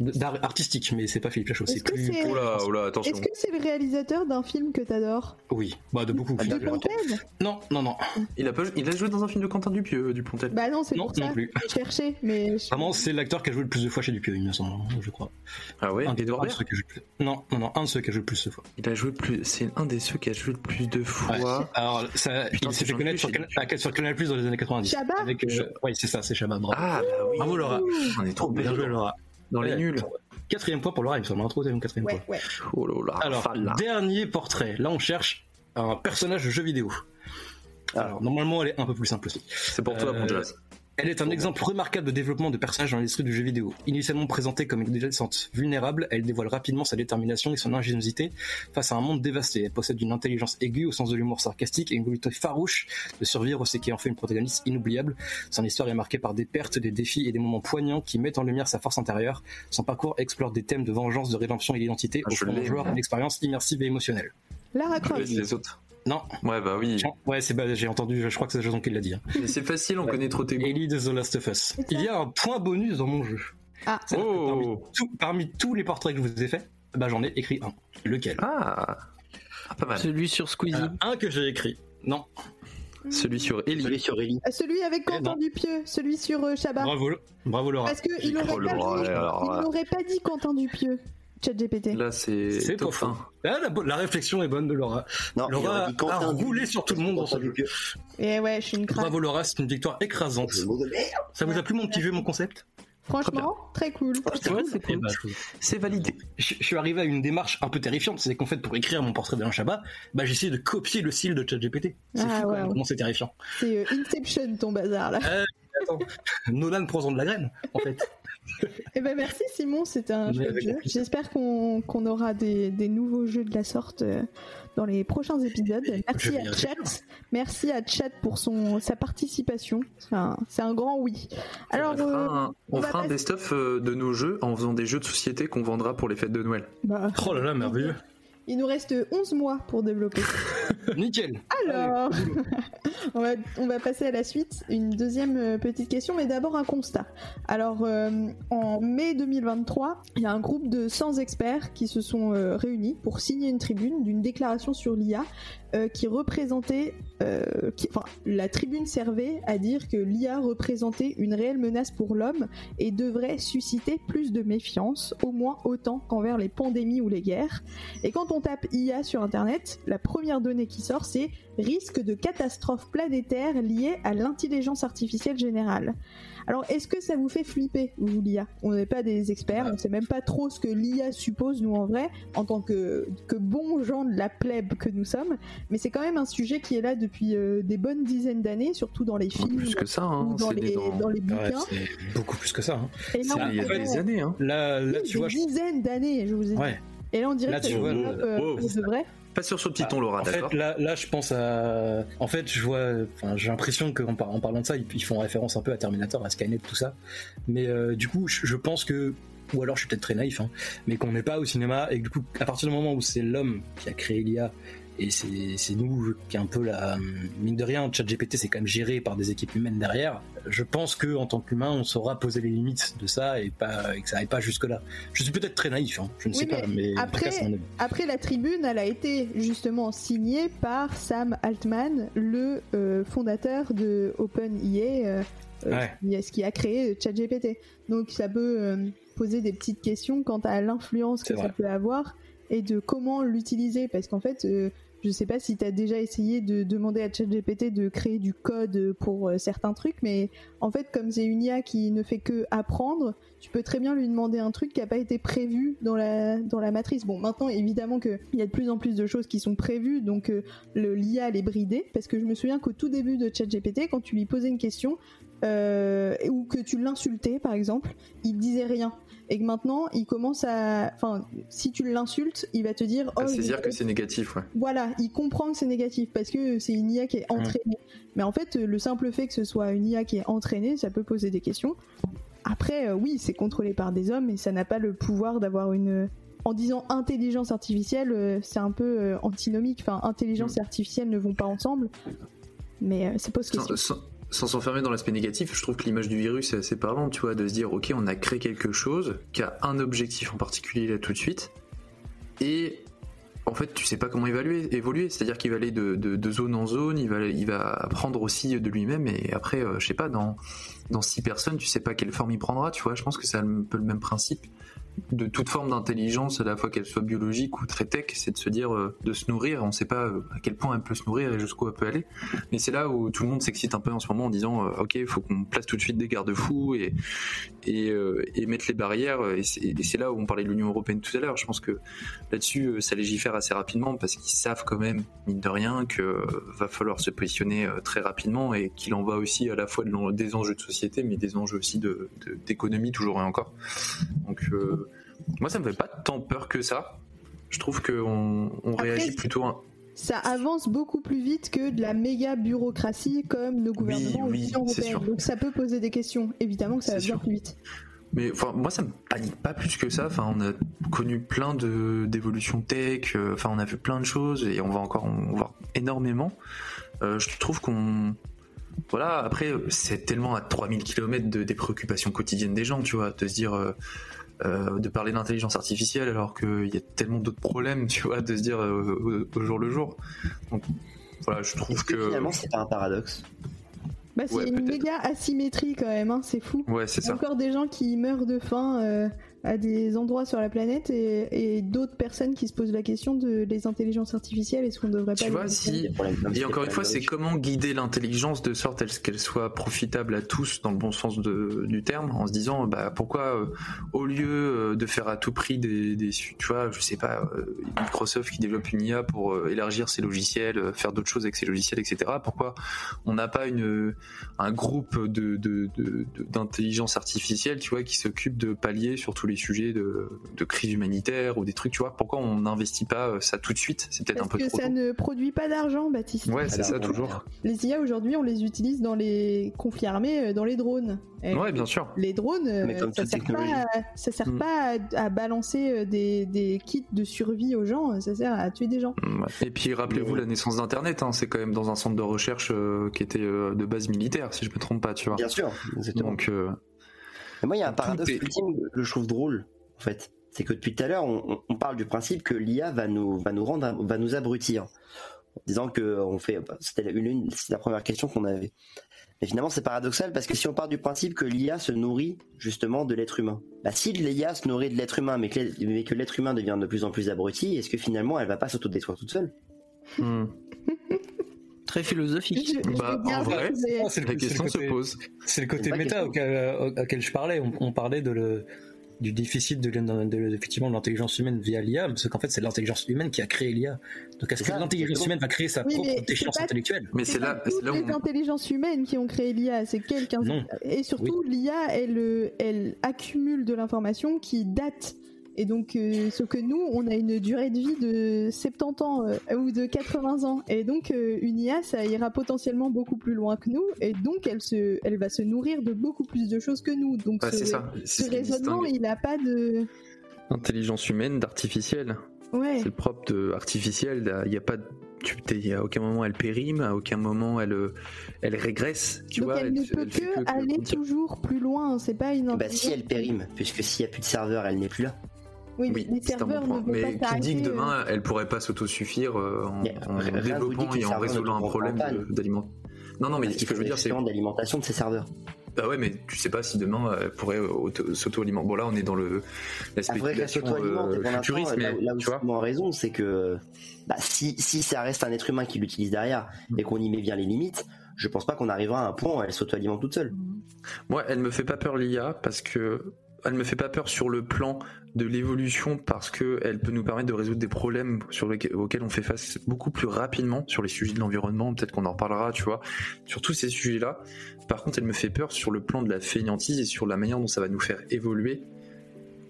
d'art artistique, mais c'est pas Philippe Lachaud, Est-ce c'est que plus. c'est- Oh là, oh là, attention. Est-ce que c'est le réalisateur d'un film que t'adores? Oui, bah de beaucoup. Ah, De Non, non, non, Il a, pas, il a joué dans un film de Quentin Dupieux, du Pontel. Bah non, c'est non, pour ça. non plus. J'ai cherché, mais. Vraiment, c'est l'acteur qui a joué le plus de fois chez Dupieux, il me semble, je crois. ah ouais, un, des- un de Baird ceux qui a joué le. Non, non, non, un de ceux qui a joué le plus de fois. Il a joué plus. C'est un des ceux qui a joué le plus de fois. Alors, ça, Putain, il s'est c'est fait connaître sur, Canal- Plus dans les années 90. Chabat? Avec, euh, Oui, c'est ça, c'est Chabat, bravo. Ah, bah oui. Bravo Laura. On est trop bien joué Laura. Dans les nuls. Quatrième point pour Laura, il me semble, un troisième, quatrième Ouais, point. ouais. Oh là là. Alors, dernier portrait. Là, on cherche un personnage de jeu vidéo. Alors, normalement, elle est un peu plus simple aussi. C'est pour toi, Euh, mon jazz. Elle est un exemple remarquable de développement de personnages dans l'industrie du jeu vidéo. Initialement présentée comme une adolescente vulnérable, elle dévoile rapidement sa détermination et son ingéniosité face à un monde dévasté. Elle possède une intelligence aiguë au sens de l'humour sarcastique et une volonté farouche de survivre, ce qui en fait une protagoniste inoubliable. Son histoire est marquée par des pertes, des défis et des moments poignants qui mettent en lumière sa force intérieure. Son parcours explore des thèmes de vengeance, de rédemption et d'identité, Ah, je offrant l'ai, au joueur moi. une expérience immersive et émotionnelle. Lara Croft. les autres. Non, Ouais, bah oui. ouais, c'est bah, j'ai entendu, je crois que c'est Jason qui l'a dit. Hein. Mais c'est facile, on connaît trop tes goûts. Ellie de The Last of Us. Il y a un point bonus dans mon jeu. Ah. Parmi, Oh tout- parmi tous les portraits que je vous ai faits, bah, j'en ai écrit un. Lequel? Ah Ah, pas mal. Celui sur Squeezie. Euh, Un que j'ai écrit. Non. Celui sur Ellie. Celui sur Ellie. Euh, Celui avec Eh Quentin. Dupieux, celui sur euh, Chabat. Bravo, bravo Laura. Parce qu'il n'aurait pas, dit- alors il pas dit Quentin Dupieux, ChatGPT. Là, c'est. C'est top. 1. Ah, la, la réflexion est bonne de Laura. Non, Laura a Dupieux. roulé sur tout le monde dans ce jeu. Et ouais, je suis une craque. Bravo Laura, c'est une victoire écrasante. Ça vous a plu mon petit jeu, mon concept? Franchement, très cool. Ouais, c'est cool. bah, C'est validé. je, je suis arrivé à une démarche un peu terrifiante, c'est qu'en fait pour écrire mon portrait d'Alain Chabat, bah j'ai essayé de copier le style de ChatGPT. C'est Ah, fou comment c'est terrifiant. C'est euh, Inception ton bazar là. Attends, Nolan prend de la graine, en fait. Eh ben merci Simon, c'était un jeu. plaisir. J'espère qu'on qu'on aura des, des nouveaux jeux de la sorte euh, dans les prochains épisodes. Merci à. Chat, merci à Chat pour son sa participation. C'est un, c'est un grand oui. Alors on fera euh, un, on on fera un best-of euh, de nos jeux en faisant des jeux de société qu'on vendra pour les fêtes de Noël. bah, Oh là là, merveilleux. Il nous reste 11 mois pour développer. Nickel. Alors, on, va, on va passer à la suite. Une deuxième euh, petite question, mais d'abord un constat. Alors, euh, en mai 2023, il y a un groupe de 100 experts qui se sont euh, réunis pour signer une tribune d'une déclaration sur l'IA euh, qui représentait, euh, la tribune servait à dire que l'IA représentait une réelle menace pour l'homme et devrait susciter plus de méfiance, au moins autant qu'envers les pandémies ou les guerres. Et quand on tape IA sur Internet, la première donnée qui sort, c'est risque de catastrophe planétaire liée à l'intelligence artificielle générale. Alors, est-ce que ça vous fait flipper, vous, l'IA On n'est pas des experts, on sait même pas trop ce que l'IA suppose, nous, en vrai, en tant que, que bons gens de la plèbe que nous sommes, mais c'est quand même un sujet qui est là depuis euh, des bonnes dizaines d'années, surtout dans les films Plus que ça, hein. ou dans c'est les, dans- dans les bouquins. c'est beaucoup plus que ça. hein. Et là, c'est il y a des années, hein. Là, là oui, tu des vois, je- dizaines d'années, je vous ai dit. ouais. Et là, on dirait Là, que euh, de vrai. Pas sur le petit ton, Laura, En d'accord fait, là, là, je pense à. En fait, je vois. Enfin, j'ai l'impression qu'en par- en parlant de ça, ils, font référence un peu à Terminator, à Skynet, tout ça. Mais euh, du coup, je, je pense que. Ou alors, je suis peut-être très naïf, hein, mais qu'on n'est pas au cinéma et que du coup, à partir du moment où c'est l'homme qui a créé l'IA et c'est nous qui est un peu la. Mine de rien, ChatGPT, c'est quand même géré par des équipes humaines derrière. Je pense que en tant qu'humain, on saura poser les limites de ça et, pas, et que ça n'aille pas jusque-là. Je suis peut-être très naïf, hein, je ne Oui, sais pas, mais après- cas. Après, la tribune, elle a été justement signée par Sam Altman, le euh, fondateur de OpenIA, euh, euh, Ouais. qui a- ce qui a créé ChatGPT. Donc, ça peut euh, poser des petites questions quant à l'influence que ça peut avoir et de comment l'utiliser. Parce qu'en fait, euh, je sais pas si tu as déjà essayé de demander à ChatGPT de créer du code pour euh, certains trucs, mais en fait, comme c'est une IA qui ne fait que apprendre, tu peux très bien lui demander un truc qui n'a pas été prévu dans la, dans la matrice. Bon, maintenant, évidemment qu'il y a de plus en plus de choses qui sont prévues, donc euh, l'IA, elle est bridée, parce que je me souviens qu'au tout début de ChatGPT, quand tu lui posais une question, euh, ou que tu l'insultais, par exemple, il disait rien. Et que maintenant, il commence à... Enfin, si tu l'insultes, il va te dire... À Oh, saisir il- que c'est négatif, ouais. voilà, il comprend que c'est négatif parce que c'est une IA qui est entraînée. Mais en fait, le simple fait que ce soit une IA qui est entraînée, ça peut poser des questions. Après, euh, oui, c'est contrôlé par des hommes et ça n'a pas le pouvoir d'avoir une. En disant intelligence artificielle, euh, c'est un peu euh, antinomique. Enfin, intelligence et artificielle ne vont pas ensemble. Mais euh, ça pose question. sans- sans s'enfermer dans l'aspect négatif, je trouve que l'image du virus est assez parlante, tu vois, de se dire, ok, on a créé quelque chose qui a un objectif en particulier là tout de suite, et en fait, tu sais pas comment évaluer, évoluer, c'est-à-dire qu'il va aller de, zone en zone, il va, il va apprendre aussi de lui-même, et après, euh, je sais pas, dans, dans six personnes, tu sais pas quelle forme il prendra, tu vois, je pense que c'est un peu le même principe. De toute forme d'intelligence, à la fois qu'elle soit biologique ou très tech, c'est de se dire, euh, de se nourrir, on sait pas euh, à quel point elle peut se nourrir et jusqu'où elle peut aller, mais c'est là où tout le monde s'excite un peu en ce moment en disant euh, ok il faut qu'on place tout de suite des garde-fous et et, et mettre les barrières. Et c'est là où on parlait de l'Union européenne tout à l'heure. Je pense que là-dessus ça légifère assez rapidement parce qu'ils savent quand même mine de rien que va falloir se positionner euh, très rapidement et qu'il en va aussi à la fois de des enjeux de société mais des enjeux aussi de de- d'économie toujours et encore. Donc euh, moi, ça me fait pas tant peur que ça. Je trouve qu'on on réagit plutôt. un- Ça avance beaucoup plus vite que de la méga bureaucratie comme nos gouvernements ou oui, l'Union européenne. Donc ça peut poser des questions. Évidemment que ça va bien plus vite. Mais enfin, moi, ça me panique pas plus que ça. Enfin, on a connu plein de d'évolutions tech. euh, Enfin, on a vu plein de choses et on va encore en voir énormément. Euh, je trouve qu'on voilà. Après, c'est tellement à 3000 km de, des préoccupations quotidiennes des gens, tu vois, de se dire. euh, de parler d'intelligence artificielle alors qu'il y a tellement d'autres problèmes, tu vois, de se dire au, au jour le jour. Donc voilà, je trouve que finalement c'est pas un paradoxe? Bah, c'est Ouais, une méga asymétrie quand même, hein, c'est fou. ouais, c'est Il y a ça. encore des gens qui meurent de faim euh, à des endroits sur la planète et, et d'autres personnes qui se posent la question de les intelligences artificielles est-ce qu'on devrait pas Tu vois, si Et encore une fois, c'est comment guider l'intelligence de sorte à ce qu'elle soit profitable à tous dans le bon sens de- du terme, en se disant bah pourquoi euh, au lieu euh, de faire à tout prix des, des tu vois, je sais pas, euh, Microsoft qui développe une IA pour euh, élargir ses logiciels, euh, faire d'autres choses avec ses logiciels, etc. Pourquoi on n'a pas une un groupe de de- de- de- d'intelligence artificielle, tu vois, qui s'occupe de pallier sur tous les sujets de, de crise humanitaire ou des trucs, tu vois Pourquoi on n'investit pas euh, ça tout de suite? C'est peut-être un Parce peu que trop ça tôt. ne produit pas d'argent, Baptiste. Ouais, c'est ça toujours. Les IA aujourd'hui, on les utilise dans les conflits armés, euh, dans les drones. Et Ouais, bien sûr. Les drones, euh, ça sert pas, technologie. à, ça sert Mm. pas à, à balancer des, des kits de survie aux gens, ça sert à tuer des gens. Ouais. Et puis rappelez-vous la naissance d'Internet, hein, c'est quand même dans un centre de recherche euh, qui était euh, de base militaire, si je me trompe pas, tu vois. Bien sûr, exactement. Donc euh, Mais moi, il y a un paradoxe est- ultime que je trouve drôle, en fait. C'est que depuis tout à l'heure, on, parle du principe que l'IA va nous, va nous rendre, va nous abrutir. En disant que on fait, bah, c'était une, une- c'est la première question qu'on avait. Mais finalement, c'est paradoxal parce que si on part du principe que l'IA se nourrit justement de l'être humain, bah, si l'IA se nourrit de l'être humain, mais que l'être- mais que l'être humain devient de plus en plus abruti, est-ce que finalement, elle va pas s'autodétruire toute seule? Hmm. Très philosophique. Bah, en vrai, c'est le- la c'est le question se côté- pose. C'est le C'est côté une vraie méta auquel, euh, auquel je parlais. On, on parlait de le, du déficit de, effectivement de l'intelligence humaine via l'IA, parce qu'en fait c'est l'intelligence humaine qui a créé l'IA. Donc est-ce que l'intelligence humaine va créer sa Oui, propre déchéance pas- intellectuelle Mais C'est là, c'est là où les on- intelligences humaines qui ont créé l'IA, c'est quelqu'un. Et surtout, l'IA, elle, euh, elle accumule de l'information qui date. Et donc, euh, sauf que nous, on a une durée de vie de 70 ans euh, ou de 80 ans. Et donc, euh, une IA, ça ira potentiellement beaucoup plus loin que nous. Et donc, elle, se, elle va se nourrir de beaucoup plus de choses que nous. Donc, Bah, ce, c'est ça. ce raisonnement, distingue il n'a pas de. intelligence humaine d'artificielle. Ouais. C'est le propre de artificiel. Il n'y a pas, de- tu, t'es- il y a à aucun moment elle périme, à aucun moment elle, euh, elle régresse. Tu donc, vois, elle ne fait- peut fait que aller grandir. toujours plus loin. C'est pas une. Bah, si elle périme, puisque s'il n'y a plus de serveur, elle n'est plus là. Oui, Oui, mais les c'est un bon serveurs ne vont Mais pas qui dit que euh, demain, elle pourrait pas s'autosuffire euh, en, en développant et en résoudant un problème en panne. de- d'aliment. Non, non, mais Parce ce qu'il que je veux dire, c'est d'alimentation de ces serveurs. Bah ouais, mais tu sais pas si demain elle pourrait auto- s'auto-alimenter. Bon là, on est dans le la La s'auto-alimente, euh, futuriste, mais là, où- là où tu vois. Raison, c'est que bah, si, si ça reste un être humain qui l'utilise derrière et qu'on y met bien les limites, je pense pas qu'on arrivera à un point où elle s'auto-alimente toute seule. Moi, elle me fait pas peur l'IA parce que elle me fait pas peur sur le plan de l'évolution parce que elle peut nous permettre de résoudre des problèmes auxquels on fait face beaucoup plus rapidement sur les sujets de l'environnement. Peut-être qu'on en reparlera, tu vois, sur tous ces sujets-là. Par contre, elle me fait peur sur le plan de la fainéantise et sur la manière dont ça va nous faire évoluer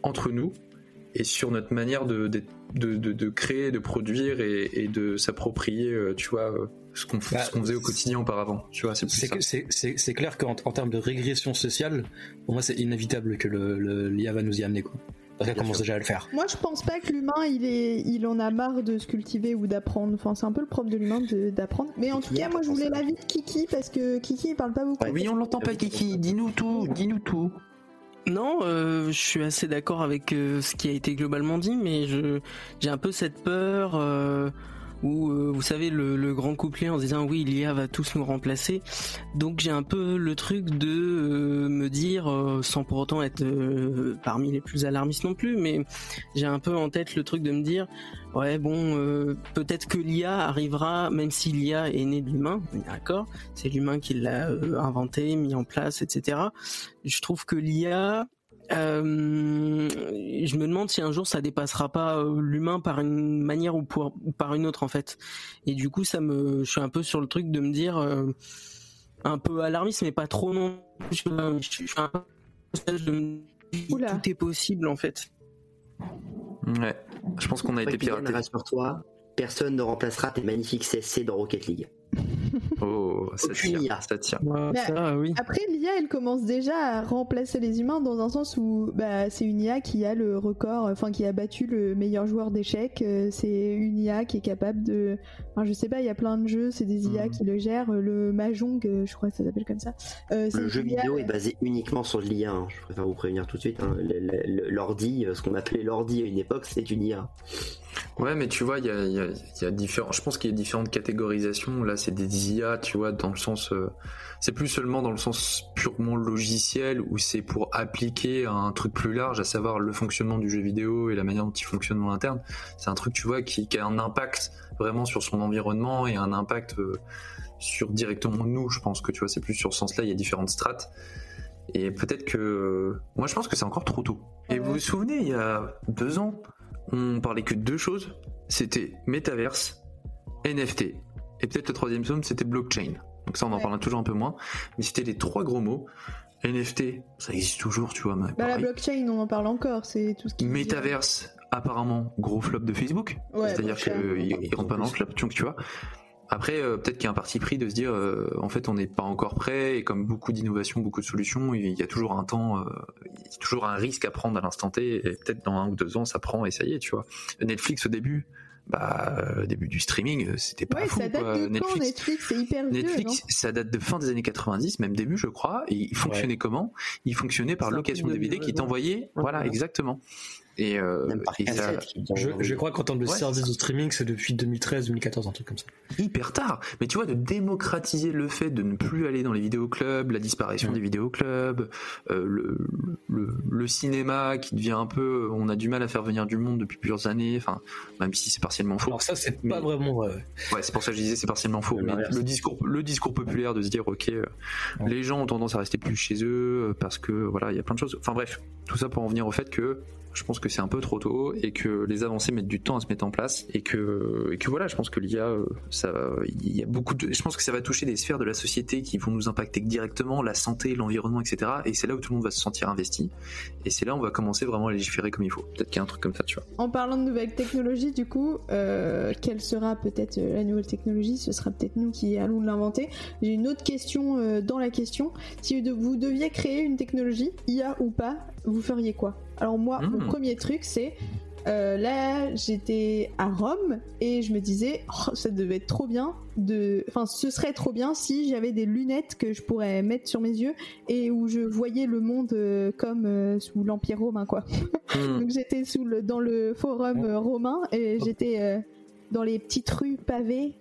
entre nous et sur notre manière de, créer, de produire et, et de s'approprier, euh, tu vois, euh, ce qu'on Bah, ce qu'on faisait au quotidien auparavant. Tu vois, c'est clair qu'en en termes de régression sociale, pour moi c'est inévitable que le- le- l'IA va nous y amener. Quoi. Parce qu'elle Bien commence sûr. déjà à le faire. Moi, je pense pas que l'humain, il est, il en a marre de se cultiver ou d'apprendre. Enfin, c'est un peu le propre de l'humain d'apprendre. Mais en tout Kiki, cas, moi, je voulais l'avis de Kiki parce que Kiki, il parle pas beaucoup. Oui, on l'entend pas, Kiki. Dis-nous tout, dis-nous tout. Non, euh, je suis assez d'accord avec euh, ce qui a été globalement dit, mais j'ai un peu cette peur euh, où euh, vous savez le, le grand couplet en disant oui l'IA va tous nous remplacer. Donc j'ai un peu le truc de euh, me dire euh, sans pour autant être euh, parmi les plus alarmistes non plus, mais j'ai un peu en tête le truc de me dire ouais bon euh, peut-être que l'IA arrivera même si l'IA est née de l'humain, d'accord, c'est l'humain qui l'a inventé, mis en place, etc je trouve que l'IA, euh, je me demande si un jour ça dépassera pas euh, l'humain par une manière ou, pour- ou par une autre en fait. Et du coup, ça me, je suis un peu sur le truc de me dire, euh, un peu alarmiste, mais pas trop non. Je, suis un peu de me tout est possible en fait. Ouais, je pense qu'on a été piraté. Rassure-toi, personne ne remplacera tes magnifiques CSC dans Rocket League. Oh, ça tire, ça tire. Après, l'IA, elle commence déjà à remplacer les humains dans un sens où bah, c'est une IA qui a le record, enfin qui a battu le meilleur joueur d'échecs. Euh, c'est une IA qui est capable de, enfin, je sais pas, il y a plein de jeux, c'est des IA hmm. qui le gèrent. Le Mahjong, euh, je crois que ça s'appelle comme ça. Euh, le jeu vidéo est basé uniquement sur l'IA. Hein. Je préfère vous prévenir tout de suite. Hein. L'ordi, ce qu'on appelait l'ordi à une époque, c'est une IA. Ouais, mais tu vois, il y a, y, a, y a différents. Je pense qu'il y a différentes catégorisations. Là, c'est des IA, tu vois, dans le sens. Euh, c'est plus seulement dans le sens purement logiciel où c'est pour appliquer un truc plus large, à savoir le fonctionnement du jeu vidéo et la manière dont il fonctionne en interne. C'est un truc, tu vois, qui, qui, a un impact vraiment sur son environnement et un impact euh, sur directement nous. Je pense que tu vois, c'est plus sur ce sens-là. Il y a différentes strates. Et peut-être que. Moi, je pense que c'est encore trop tôt. Et vous vous souvenez, il y a deux ans on parlait que de deux choses. C'était métaverse, NFT, et peut-être le troisième somme, c'était blockchain. Donc ça, on en parle toujours un peu moins. Mais c'était les trois gros mots. NFT, ça existe toujours, tu vois. bah, la blockchain, on en parle encore. C'est tout ce qui. Métaverse, apparemment, gros flop de Facebook. C'est-à-dire qu'ils rentrent pas dans le club, tu vois. Après, euh, peut-être qu'il y a un parti pris de se dire, euh, en fait, on n'est pas encore prêt, et comme beaucoup d'innovations, beaucoup de solutions, il y a toujours un temps, euh, il y a toujours un risque à prendre à l'instant T, et peut-être dans un ou deux ans, ça prend, et ça y est, tu vois. Netflix, au début, bah, début du streaming, c'était pas fou. Ça date quoi. De Netflix, Netflix c'est hyper vieux, Netflix, ça date de fin des années 90, même début, je crois. Et il fonctionnait comment? Il fonctionnait par location de DVD qui t'envoyait, voilà, exactement. Et, euh, je, je, crois qu'en termes de service de streaming, c'est depuis 2013-2014, un truc comme ça. Hyper tard. Mais tu vois, de démocratiser le fait de ne plus aller dans les vidéoclubs, la disparition des vidéoclubs, euh, le, le, le, cinéma qui devient un peu, on a du mal à faire venir du monde depuis plusieurs années. Enfin, même si c'est partiellement faux. Alors ça, c'est pas vraiment vrai. Ouais, c'est pour ça que je disais c'est partiellement faux. Mais le discours, le discours populaire de se dire, ok, euh, les gens ont tendance à rester plus chez eux euh, parce que voilà, il y a plein de choses. Enfin bref, tout ça pour en venir au fait que je pense que c'est un peu trop tôt et que les avancées mettent du temps à se mettre en place et que, voilà, je pense que l'IA, euh, ça, il y a beaucoup de, je pense que ça va toucher des sphères de la société qui vont nous impacter directement, la santé, l'environnement, etc. Et c'est là où tout le monde va se sentir investi. Et c'est là où on va commencer vraiment à légiférer comme il faut. Peut-être qu'il y a un truc comme ça, tu vois. En parlant de nouvelles technologies, du coup, euh, quelle sera peut-être euh, la nouvelle technologie? Ce sera peut-être nous qui allons l'inventer. J'ai une autre question dans la question. Si vous deviez créer une technologie, IA ou pas, vous feriez quoi alors moi, mon hmm. premier truc, c'est euh, là, j'étais à Rome et je me disais, oh, ça devait être trop bien de, enfin, ce serait trop bien si j'avais des lunettes que je pourrais mettre sur mes yeux et où je voyais le monde euh, comme euh, sous l'Empire romain, quoi. Hmm. Donc j'étais sous le, dans le forum romain et j'étais dans les petites rues pavées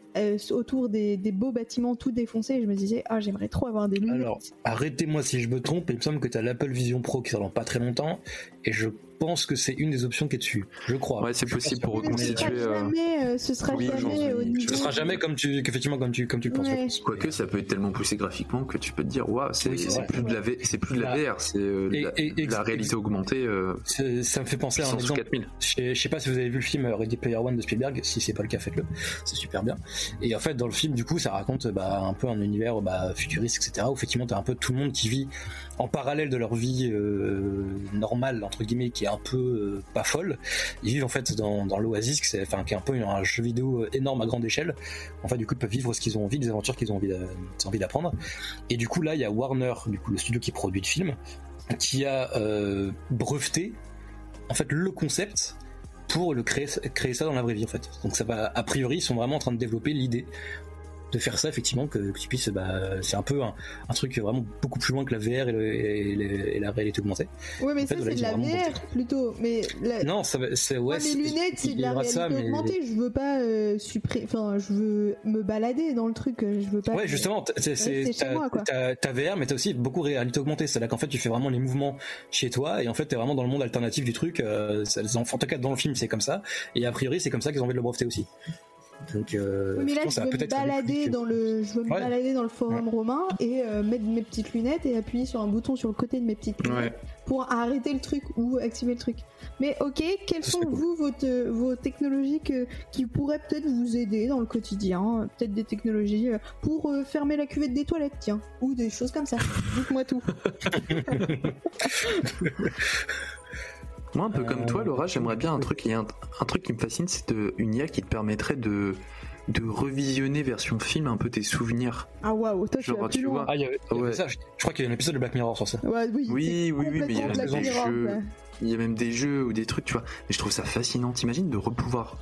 autour des, beaux bâtiments tout défoncés et je me disais ah j'aimerais trop avoir des lunettes. Alors arrêtez-moi si je me trompe, il me semble que tu as l'Apple Vision Pro qui sort dans pas très longtemps et je pense que c'est une des options qui est dessus. Je crois. Ouais, c'est possible pour reconstituer. Euh, ce sera jamais, au niveau. Ce sera jamais comme tu, effectivement, comme tu, comme tu penses. Quoique, ça peut être tellement poussé graphiquement que tu peux te dire, waouh, c'est plus de la c'est plus de la VR, c'est euh, la, réalité augmentée. Euh, ça me fait penser à un exemple. Je sais pas si vous avez vu le film Ready Player One de Spielberg. Si c'est pas le cas, faites-le. C'est super bien. Et en fait, dans le film, du coup, ça raconte bah, un peu un univers bah, futuriste, etc. Où effectivement, t'as un peu tout le monde qui vit en parallèle de leur vie normale entre guillemets, qui est un peu euh, pas folle. Ils vivent en fait dans, l'Oasis, qui, enfin, qui est un peu un jeu vidéo énorme à grande échelle. En fait, du coup, ils peuvent vivre ce qu'ils ont envie, des aventures qu'ils ont envie d'apprendre. Et du coup, là, il y a Warner, du coup, le studio qui produit le film, qui a euh, breveté en fait le concept pour le créer, créer ça dans la vraie vie en fait. Donc ça va, a priori, ils sont vraiment en train de développer l'idée de faire ça effectivement que, tu puisses bah, c'est un peu un, truc vraiment beaucoup plus loin que la VR et, la réalité augmentée. Ouais mais ça c'est de la VR plutôt. Mais non ça c'est ouais, les lunettes c'est de la réalité augmentée. Je veux pas euh, enfin je veux me balader dans le truc je veux pas ouais justement c'est ta VR mais t'as aussi beaucoup réalité augmentée. C'est là qu'en fait tu fais vraiment les mouvements chez toi et en fait t'es vraiment dans le monde alternatif du truc euh, en tout cas dans le film c'est comme ça. Et a priori c'est comme ça qu'ils ont envie de le breveter aussi Donc, euh, Oui, mais là, je pense je que ça veux va me balader dans le, je veux me Ouais. balader dans le forum romain et euh, mettre mes petites lunettes et appuyer sur un bouton sur le côté de mes petites lunettes pour arrêter le truc ou activer le truc. Mais ok, quelles sont cool. vous vos, te- vos technologies que- qui pourraient peut-être vous aider dans le quotidien, peut-être des technologies euh, pour euh, fermer la cuvette des toilettes, tiens, ou des choses comme ça. Dites-moi tout. Moi, un peu comme toi, Laura, j'aimerais bien un truc. Il y a un, un truc qui me fascine, c'est une IA qui te permettrait de de revisionner version film un peu tes souvenirs. Ah waouh, toi tu Genre, tu vois, Ah, y avait, il y avait Ouais. ça. Je, je crois qu'il y a un épisode de Black Mirror sur ça. Ouais, oui, Oui, oui, oui, mais il y a même des Mirror, jeux. ouais. Il y a même des jeux ou des trucs, tu vois. Mais je trouve ça fascinant. T'imagines de repouvoir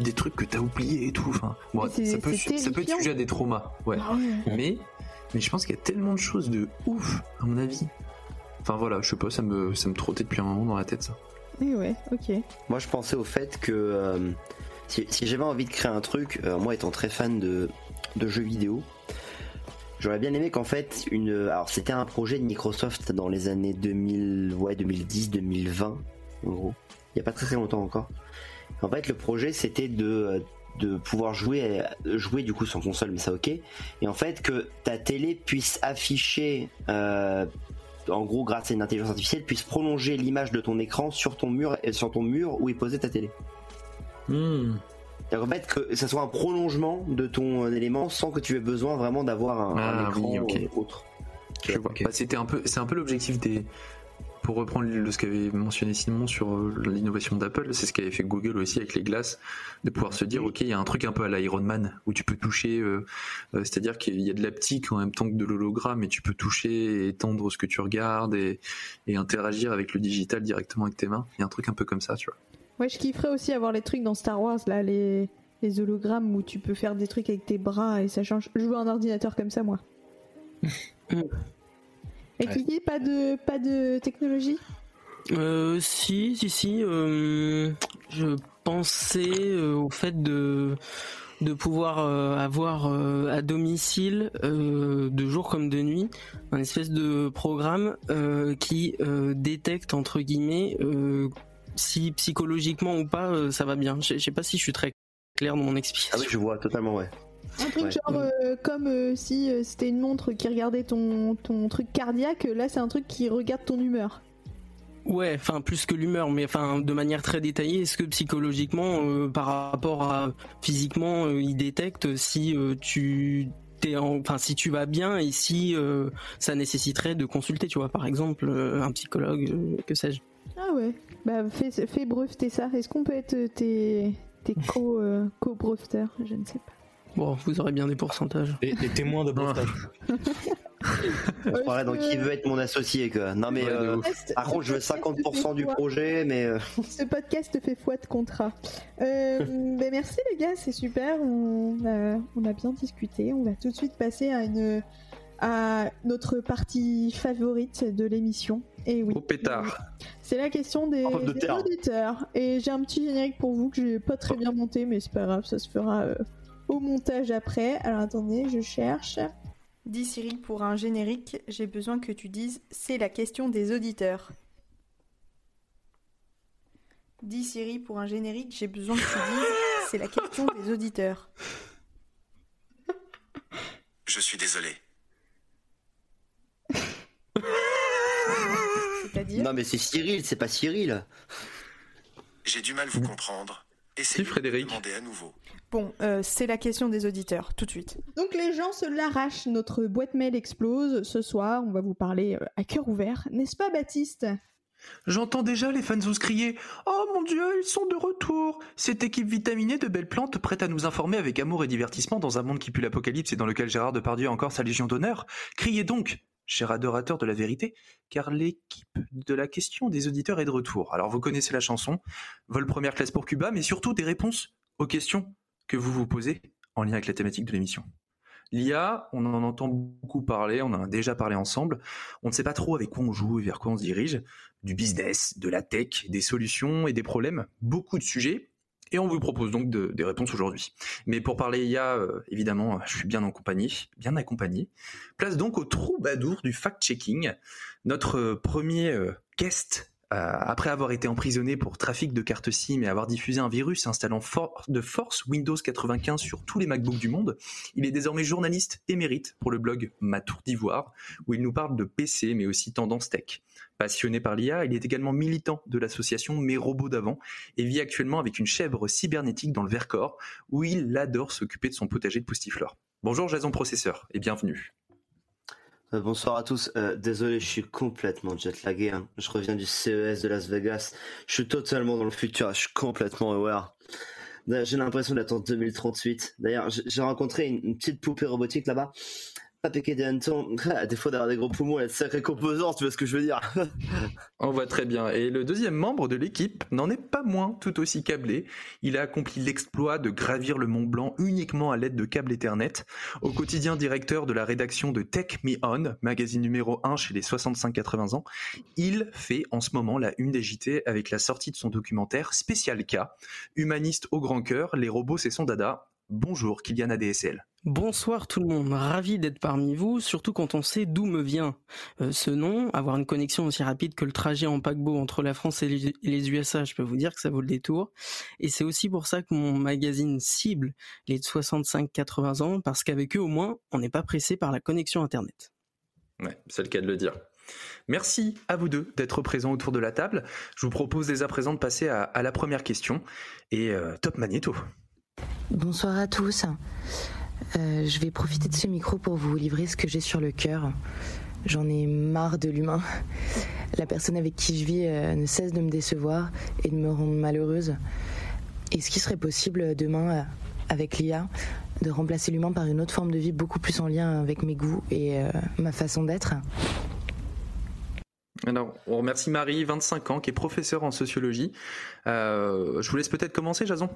des trucs que t'as oubliés et tout. Enfin, bon, ça peut, ça peut être sujet à des traumas. Ouais. Ah ouais. Mais, mais je pense qu'il y a tellement de choses de ouf, à mon avis. Enfin voilà, je sais pas, ça me, ça me trottait depuis un moment dans la tête ça. Et ouais, ok. Moi, je pensais au fait que euh, si, si j'avais envie de créer un truc, euh, moi étant très fan de, de jeux vidéo, j'aurais bien aimé qu'en fait, une, alors c'était un projet de Microsoft dans les années 2000, ouais, 2010, 2020, en gros. Il y a pas très très longtemps encore. En fait, le projet c'était de de pouvoir jouer jouer du coup sans console mais ça ok et en fait que ta télé puisse afficher euh, en gros grâce à une intelligence artificielle puisse prolonger l'image de ton écran sur ton mur et sur ton mur où est posée ta télé. Donc, en fait que ça soit un prolongement de ton euh, élément sans que tu aies besoin vraiment d'avoir un, un Ah, écran oui, euh, autre. Je vois. ok. Bah, c'était un peu, c'est un peu l'objectif des. Pour reprendre ce qu'avait mentionné Simon sur euh, l'innovation d'Apple, c'est ce qu'avait fait Google aussi avec les glaces, de pouvoir se dire, ok, il y a un truc un peu à l'Iron Man où tu peux toucher, euh, euh, c'est-à-dire qu'il y a de l'aptique en même temps que de l'hologramme, et tu peux toucher, et étendre ce que tu regardes et, et interagir avec le digital directement avec tes mains. Il y a un truc un peu comme ça, tu vois. Ouais, je kifferais aussi avoir les trucs dans Star Wars, là, les, les hologrammes où tu peux faire des trucs avec tes bras et ça change. Je veux un ordinateur comme ça, moi. et Ouais. Kiki, pas de, pas de technologie? Euh, si, si, si. euh, je pensais euh, au fait de de pouvoir euh, avoir euh, à domicile, euh, de jour comme de nuit, un espèce de programme euh, qui euh, détecte entre guillemets euh, si psychologiquement ou pas euh, ça va bien. Je sais pas si je suis très clair dans mon Ah explication. oui, je vois totalement, ouais. Un truc Ouais. genre euh, comme euh, si euh, c'était une montre qui regardait ton, ton truc cardiaque, là c'est un truc qui regarde ton humeur. Ouais, enfin plus que l'humeur, mais enfin de manière très détaillée. Est-ce que psychologiquement, par rapport à physiquement, il détecte si tu enfin si tu vas bien et si euh, ça nécessiterait de consulter, tu vois, par exemple euh, un psychologue, euh, que sais-je. Ah ouais, bah fais, fais breveter ça. Est-ce qu'on peut être tes, tes co, co-breveteurs? Je ne sais pas. Bon, vous aurez bien des pourcentages. Et, et témoin de se croirait dans qui veut être mon associé, quoi. Non, mais Ouais, euh, par contre, je veux 50% du projet, mais euh, Ce podcast te fait foi de contrat. Euh, ben merci les gars, c'est super. On a, on a bien discuté. On va tout de suite passer à une à notre partie favorite de l'émission. Et oui, Au pétard. c'est la question des, Oh, de des terre. auditeurs. Et j'ai un petit générique pour vous que j'ai pas très bien monté, mais c'est pas grave, ça se fera euh, au montage après. Alors attendez, je cherche. Dis Cyril, pour un générique, j'ai besoin que tu dises c'est la question des auditeurs. Dis Siri, pour un générique, j'ai besoin que tu dises c'est la question des auditeurs. Je suis désolé. C'est-à-dire non, mais c'est Cyril, c'est pas Cyril. J'ai du mal vous comprendre. Essayez Si, Frédéric. de demander à nouveau. Bon, euh, c'est la question des auditeurs, tout de suite. Donc les gens se l'arrachent, notre boîte mail explose. Ce soir, on va vous parler euh, à cœur ouvert, n'est-ce pas Baptiste? J'entends déjà les fans crier Oh mon dieu, ils sont de retour Cette équipe vitaminée de belles plantes prête à nous informer avec amour et divertissement dans un monde qui pue l'apocalypse et dans lequel Gérard Depardieu a encore sa légion d'honneur. Criez donc, cher adorateur de la vérité, car l'équipe de la question des auditeurs est de retour. Alors vous connaissez la chanson, vol première classe pour Cuba, mais surtout des réponses aux questions que vous vous posez en lien avec la thématique de l'émission. L'IA, on en entend beaucoup parler, on en a déjà parlé ensemble. On ne sait pas trop avec quoi on joue et vers quoi on se dirige du business, de la tech, des solutions et des problèmes, beaucoup de sujets, et on vous propose donc de- des réponses aujourd'hui. Mais pour parler IA, euh, évidemment, je suis bien accompagné, bien accompagné. Place donc au troubadour du fact-checking, notre euh, premier euh, guest après avoir été emprisonné pour trafic de cartes SIM et avoir diffusé un virus installant de force Windows 95 sur tous les MacBooks du monde, il est désormais journaliste émérite pour le blog Ma Tour d'Ivoire, où il nous parle de PC mais aussi tendance tech. Passionné par l'IA, il est également militant de l'association Mes robots d'avant et vit actuellement avec une chèvre cybernétique dans le Vercors, où il adore s'occuper de son potager de poustiflore. Bonjour Jason Processeur et bienvenue. Euh, bonsoir à tous. Euh, désolé, je suis complètement jetlagué. Hein. Je reviens du CES de Las Vegas. Je suis totalement dans le futur. Je suis complètement aware. J'ai l'impression d'être en 2038. D'ailleurs, j'ai rencontré une petite poupée robotique là-bas pas piquer des hannetons. À défaut d'avoir des gros poumons et de sacrés composants, tu vois ce que je veux dire. On voit très bien. Et le deuxième membre de l'équipe n'en est pas moins tout aussi câblé. Il a accompli l'exploit de gravir le Mont Blanc uniquement à l'aide de câbles Ethernet. Au quotidien directeur de la rédaction de Tech Me On, magazine numéro 1 chez les 65-80 ans, il fait en ce moment la une des JT avec la sortie de son documentaire Spécial Cas. Humaniste au grand cœur, les robots c'est son dada. Bonjour Kylian ADSL. Bonsoir tout le monde, ravi d'être parmi vous, surtout quand on sait d'où me vient euh, ce nom. Avoir une connexion aussi rapide que le trajet en paquebot entre la France et les, USA, je peux vous dire que ça vaut le détour. Et c'est aussi pour ça que mon magazine cible les 65-80 ans, parce qu'avec eux au moins, on n'est pas pressé par la connexion Internet. Ouais, c'est le cas de le dire. Merci à vous deux d'être présents autour de la table. Je vous propose dès à présent de passer à, la première question. Et euh, top magnéto. Bonsoir à tous. Euh, je vais profiter de ce micro pour vous livrer ce que j'ai sur le cœur. J'en ai marre de l'humain. La personne avec qui je vis euh, ne cesse de me décevoir et de me rendre malheureuse. Est-ce qu'il serait possible demain, euh, avec l'IA, de remplacer l'humain par une autre forme de vie beaucoup plus en lien avec mes goûts et ma façon d'être alors, on remercie Marie, 25 ans, qui est professeure en sociologie. je vous laisse peut-être commencer, Jason.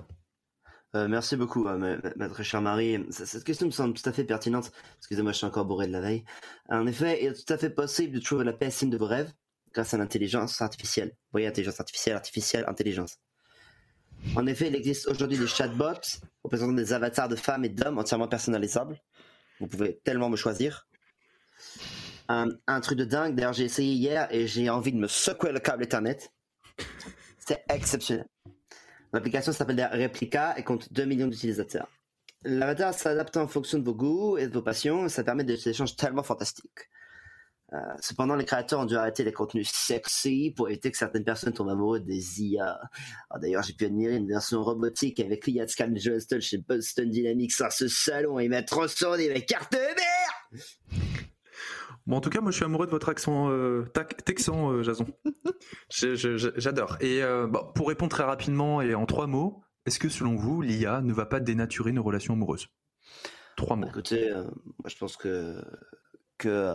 Euh, merci beaucoup, euh, ma, très chère Marie. Cette question me semble tout à fait pertinente. Excusez-moi, je suis encore bourré de la veille. En effet, il est tout à fait possible de trouver la PSN de vos rêves grâce à l'intelligence artificielle. Vous voyez, intelligence artificielle, artificielle, intelligence. En effet, il existe aujourd'hui des chatbots représentant des avatars de femmes et d'hommes entièrement personnalisables. Vous pouvez tellement me choisir. Un, un truc de dingue. D'ailleurs, j'ai essayé hier et j'ai envie de me secouer le câble Ethernet. C'est exceptionnel. L'application s'appelle Replica et compte 2 millions d'utilisateurs. L'avatar s'adapte en fonction de vos goûts et de vos passions et ça permet des échanges tellement fantastiques. Euh, cependant, les créateurs ont dû arrêter les contenus sexy pour éviter que certaines personnes tombent amoureuses des IA. D'ailleurs, j'ai pu admirer une version robotique avec l'IA de Scan chez Boston Dynamics à ce salon et mettre sur des cartes mère Bon, en tout cas, moi, je suis amoureux de votre accent euh, texan, euh, Jason. J'adore. Et euh, pour répondre très rapidement et en trois mots, est-ce que selon vous, l'IA ne va pas dénaturer nos relations amoureuses? Trois mots. Écoutez, moi, je pense que que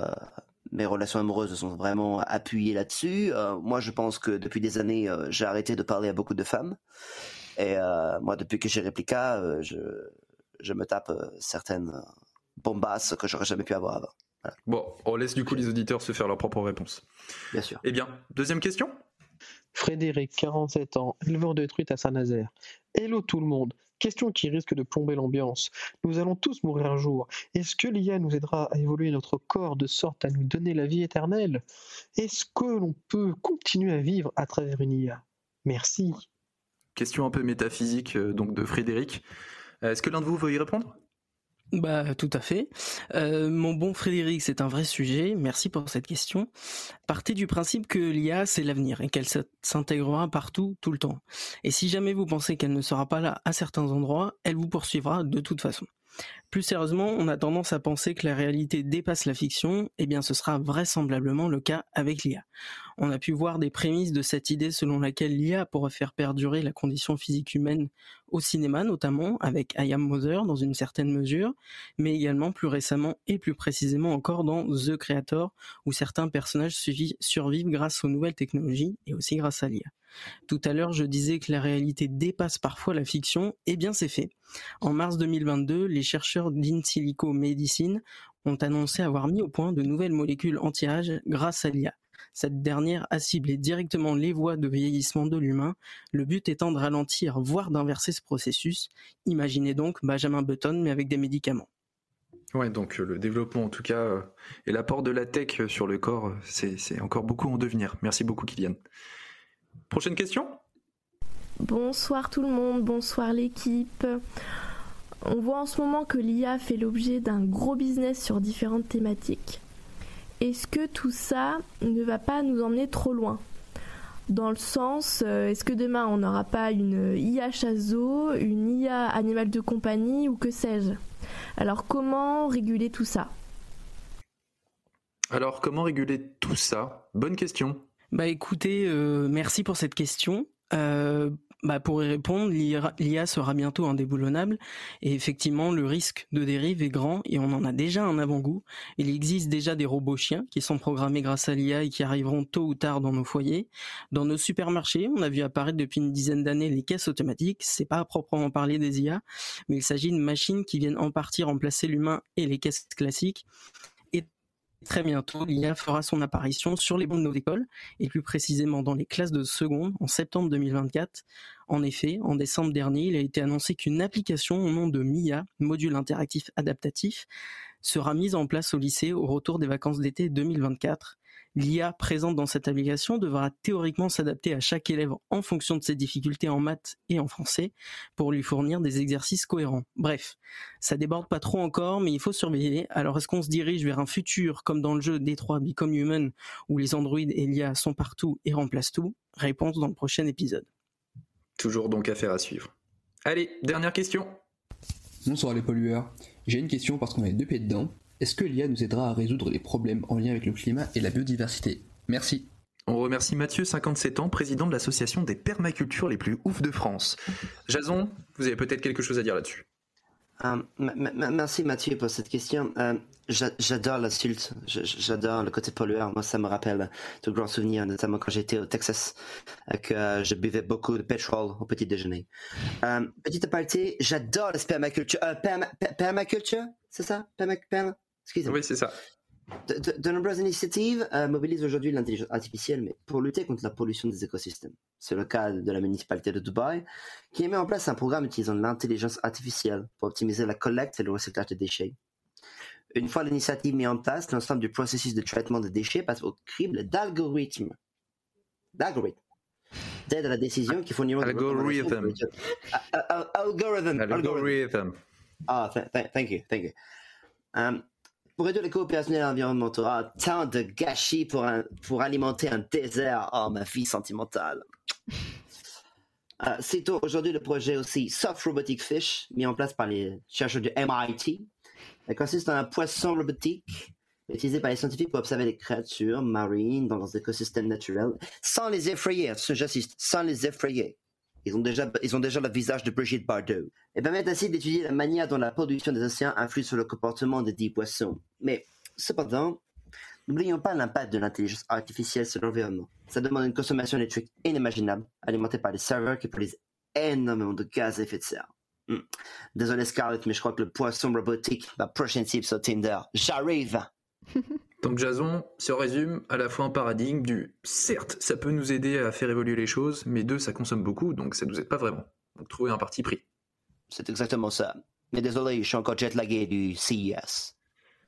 mes relations amoureuses sont vraiment appuyées là-dessus. moi, je pense que depuis des années, j'ai arrêté de parler à beaucoup de femmes. Et moi, depuis que j'ai Replica, je, je me tape certaines bombasses que j'aurais jamais pu avoir avant. Bon, on laisse du coup les auditeurs se faire leur propre réponse. Bien sûr. Eh bien, deuxième question Frédéric, 47 ans, éleveur de truites à Saint-Nazaire. Hello tout le monde. Question qui risque de plomber l'ambiance. Nous allons tous mourir un jour. Est-ce que l'IA nous aidera à évoluer notre corps de sorte à nous donner la vie éternelle? Est-ce que l'on peut continuer à vivre à travers une IA Merci. Question un peu métaphysique euh, donc de Frédéric. Euh, est-ce que l'un de vous veut y répondre? Bah tout à fait. Euh, mon bon Frédéric, c'est un vrai sujet. Merci pour cette question. Partez du principe que l'IA c'est l'avenir et qu'elle s'intégrera partout tout le temps. Et si jamais vous pensez qu'elle ne sera pas là à certains endroits, elle vous poursuivra de toute façon. Plus sérieusement, on a tendance à penser que la réalité dépasse la fiction, et eh bien ce sera vraisemblablement le cas avec l'IA. On a pu voir des prémices de cette idée selon laquelle l'IA pourrait faire perdurer la condition physique humaine au cinéma notamment, avec I Am Mother dans une certaine mesure, mais également plus récemment et plus précisément encore dans The Creator, où certains personnages survivent grâce aux nouvelles technologies et aussi grâce à l'IA. Tout à l'heure, je disais que la réalité dépasse parfois la fiction, et eh bien c'est fait. En mars 2022, les chercheurs d'Insilico Medicine ont annoncé avoir mis au point de nouvelles molécules anti-âge grâce à l'IA. Cette dernière a ciblé directement les voies de vieillissement de l'humain, le but étant de ralentir, voire d'inverser ce processus. Imaginez donc Benjamin Button, mais avec des médicaments. Ouais, donc euh, le développement en tout cas euh, et l'apport de la tech sur le corps, c'est encore beaucoup en devenir. Merci beaucoup Kylian. Prochaine question? Bonsoir tout le monde, bonsoir l'équipe. On voit en ce moment que l'IA fait l'objet d'un gros business sur différentes thématiques. Est-ce que tout ça ne va pas nous emmener trop loin? Dans le sens, euh, est-ce que demain on n'aura pas une IA chaseau, une IA animal de compagnie ou que sais-je? Alors comment réguler tout ça? Alors comment réguler tout ça? Bonne question. Bah écoutez, euh, merci pour cette question. Euh, bah pour y répondre, l'IA sera bientôt indéboulonnable et effectivement le risque de dérive est grand et on en a déjà un avant-goût. Il existe déjà des robots chiens qui sont programmés grâce à l'IA et qui arriveront tôt ou tard dans nos foyers. Dans nos supermarchés, on a vu apparaître depuis une dizaine d'années les caisses automatiques. C'est pas à proprement parler des IA, mais il s'agit de machines qui viennent en partie remplacer l'humain et les caisses classiques Très bientôt, l'IA fera son apparition sur les bancs de nos écoles, et plus précisément dans les classes de seconde en septembre 2024. En effet, en décembre dernier, il a été annoncé qu'une application au nom de MIA, module interactif adaptatif, sera mise en place au lycée au retour des vacances d'été 2024. L'IA présente dans cette application devra théoriquement s'adapter à chaque élève en fonction de ses difficultés en maths et en français pour lui fournir des exercices cohérents. Bref, ça déborde pas trop encore, mais il faut surveiller. Alors est-ce qu'on se dirige vers un futur comme dans le jeu Détroit Become Human où les androïdes et l'IA sont partout et remplacent tout? Réponse dans le prochain épisode. Toujours donc affaire à suivre. Allez, dernière question. Bonsoir les pollueurs. J'ai une question parce qu'on a deux pieds dedans. Est-ce que l'IA nous aidera à résoudre les problèmes en lien avec le climat et la biodiversité? Merci. On remercie Mathieu, 57 ans, président de l'association des permacultures les plus ouf de France. Jason, vous avez peut-être quelque chose à dire là-dessus. Euh, merci Mathieu pour cette question. Euh, j'adore l'insulte, j'adore le côté pollueur. Moi, ça me rappelle de grands souvenirs, notamment quand j'étais au Texas, euh, que je buvais beaucoup de pétrole au petit déjeuner. petite aparté, j'adore la permaculture. permaculture, c'est ça? Oui, c'est ça. De, nombreuses initiatives euh, mobilisent aujourd'hui l'intelligence artificielle, mais pour lutter contre la pollution des écosystèmes. C'est le cas de la municipalité de Dubaï, qui a mis en place un programme utilisant l'intelligence artificielle pour optimiser la collecte et le recyclage des déchets. Une fois l'initiative mise en place, l'ensemble du processus de traitement des déchets passe au crible d'algorithmes. D'algorithmes. D'aide à la décision qui fourniront Algorithm. Algorithm. Algorithm. Ah, thank you, thank you. Um, pour réduire les coopérationnels environnementaux, ah, tant de gâchis pour, alimenter un désert. Oh, ma vie sentimentale. C'est aujourd'hui le projet aussi Soft Robotic Fish, mis en place par les chercheurs du MIT. Elle consiste en un poisson robotique utilisé par les scientifiques pour observer les créatures marines dans leurs écosystèmes naturels, sans les effrayer, j'insiste, sans les effrayer. Ils ont déjà, ils ont déjà le visage de Brigitte Bardot. Et permettent ainsi d'étudier la manière dont la pollution des océans influe sur le comportement des dix poissons. Mais, cependant, n'oublions pas l'impact de l'intelligence artificielle sur l'environnement. Ça demande une consommation électrique inimaginable, alimentée par des serveurs qui produisent énormément de gaz à effet de serre. Hmm. Désolé Scarlett, mais je crois que le poisson robotique va prochaine cible sur Tinder. J'arrive Donc Jason, si on résume, à la fois un paradigme du certes, ça peut nous aider à faire évoluer les choses, mais deux, ça consomme beaucoup, donc ça nous aide pas vraiment. Donc trouver un parti pris. C'est exactement ça. Mais désolé, je suis encore jetlagué du CES.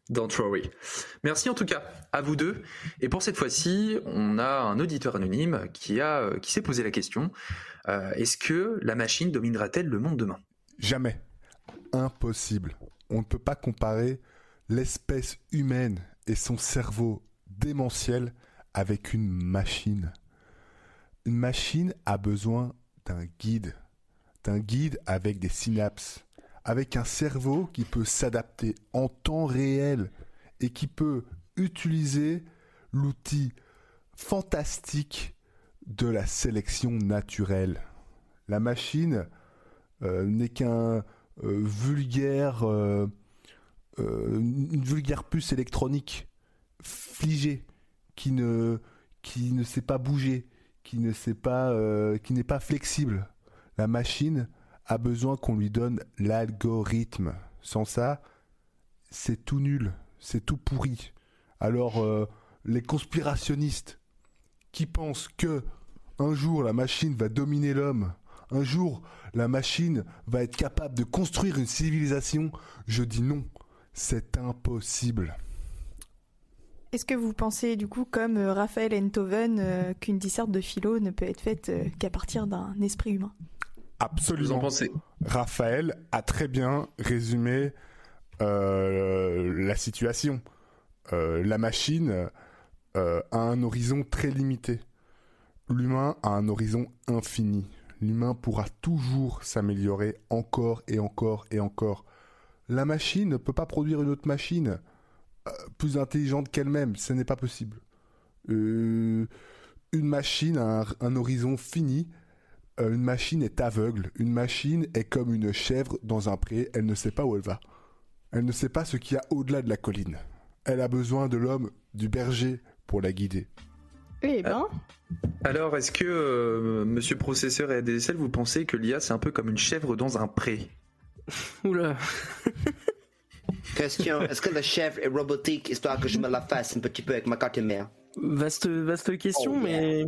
Don't worry. Merci en tout cas à vous deux. Et pour cette fois-ci, on a un auditeur anonyme qui a euh, qui s'est posé la question euh, est-ce que la machine dominera-t-elle le monde demain? Jamais. Impossible. On ne peut pas comparer l'espèce humaine et son cerveau démentiel avec une machine. Une machine a besoin d'un guide, d'un guide avec des synapses, avec un cerveau qui peut s'adapter en temps réel et qui peut utiliser l'outil fantastique de la sélection naturelle. La machine euh, n'est qu'un euh, vulgaire euh, euh, une vulgaire puce électronique figée qui ne qui ne sait pas bouger, qui ne sait pas euh, qui n'est pas flexible. La machine a besoin qu'on lui donne l'algorithme. Sans ça, c'est tout nul, c'est tout pourri. Alors euh, les conspirationnistes qui pensent que un jour la machine va dominer l'homme, un jour la machine va être capable de construire une civilisation, je dis non. C'est impossible. Est-ce que vous pensez du coup, comme euh, Raphaël Enthoven, euh, qu'une disserte de philo ne peut être faite euh, qu'à partir d'un esprit humain? Absolument. Vous en pensez? Raphaël a très bien résumé euh, la situation. Euh, la machine euh, a un horizon très limité. L'humain a un horizon infini. L'humain pourra toujours s'améliorer encore et encore et encore. La machine ne peut pas produire une autre machine euh, plus intelligente qu'elle-même. Ce n'est pas possible. Euh, une machine a un, un horizon fini. Euh, une machine est aveugle. Une machine est comme une chèvre dans un pré. Elle ne sait pas où elle va. Elle ne sait pas ce qu'il y a au-delà de la colline. Elle a besoin de l'homme, du berger, pour la guider. Eh ben, Alors, est-ce que, euh, monsieur processeur et ADSL, vous pensez que l'IA c'est un peu comme une chèvre dans un pré? Oula. Question est-ce que le chef est robotique histoire que je me la fasse un petit peu avec ma carte mère? Vaste, vaste question, Oh, yeah. mais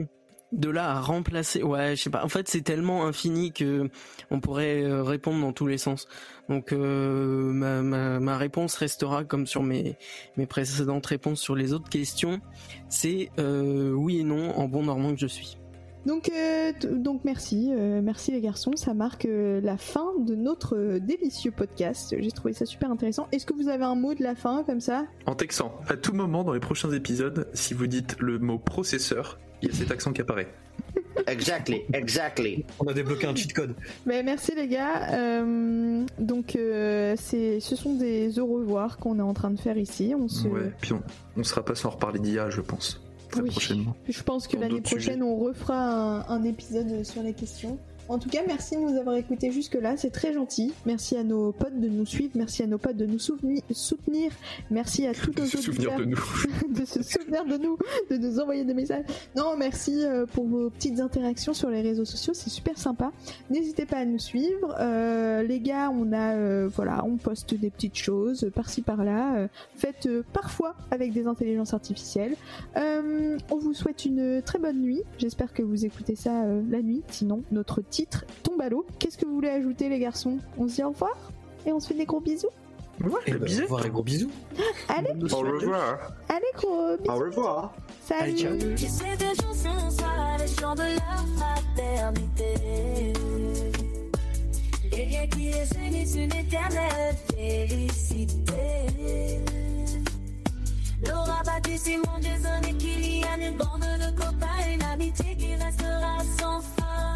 de là à remplacer, ouais, je sais pas. En fait, c'est tellement infini que on pourrait euh, répondre dans tous les sens. Donc, euh, ma, ma, ma réponse restera comme sur mes mes précédentes réponses sur les autres questions. C'est euh, oui et non en bon normand que je suis. Donc, euh, donc merci, euh, merci les garçons. Ça marque euh, la fin de notre délicieux podcast. J'ai trouvé ça super intéressant. Est-ce que vous avez un mot de la fin comme ça? En texan, à tout moment dans les prochains épisodes, si vous dites le mot processeur, il y a cet accent qui apparaît. Exactly, exactly. On a débloqué un cheat code. Ben, Merci les gars. Euh, donc, euh, c'est, ce sont des au revoir qu'on est en train de faire ici. On se, Ouais, puis on, on sera pas sans reparler d'IA, je pense, très Oui. prochainement. Je pense que l'année prochaine, on refera un, un épisode sur les questions. En tout cas, merci de nous avoir écoutés jusque-là, c'est très gentil. Merci à nos potes de nous suivre, merci à nos potes de nous soutenir, merci à tous nos Se souvenir auditeurs de nous. de se souvenir de nous, de nous envoyer des messages. Non, merci euh, pour vos petites interactions sur les réseaux sociaux, c'est super sympa. N'hésitez pas à nous suivre. Euh, les gars, on a, euh, voilà, on poste des petites choses par-ci par-là, euh, faites parfois avec des intelligences artificielles. On vous souhaite une très bonne nuit. J'espère que vous écoutez ça la nuit. Sinon, notre titre tombe à l'eau. Qu'est-ce que vous voulez ajouter, les garçons? On se dit au revoir et on se fait des gros bisous. Ouais, Et ben, au revoir et gros bisous. Allez, Au revoir. allez, gros bisous. Au revoir. Salut. Allez, ciao. Qui sait chansons soit les chants de la fraternité. Les liens qui les unissent une éternelle félicité. L'aura bâti ces mondes des années qu'il y a une bande de copains, une amitié qui restera sans fin.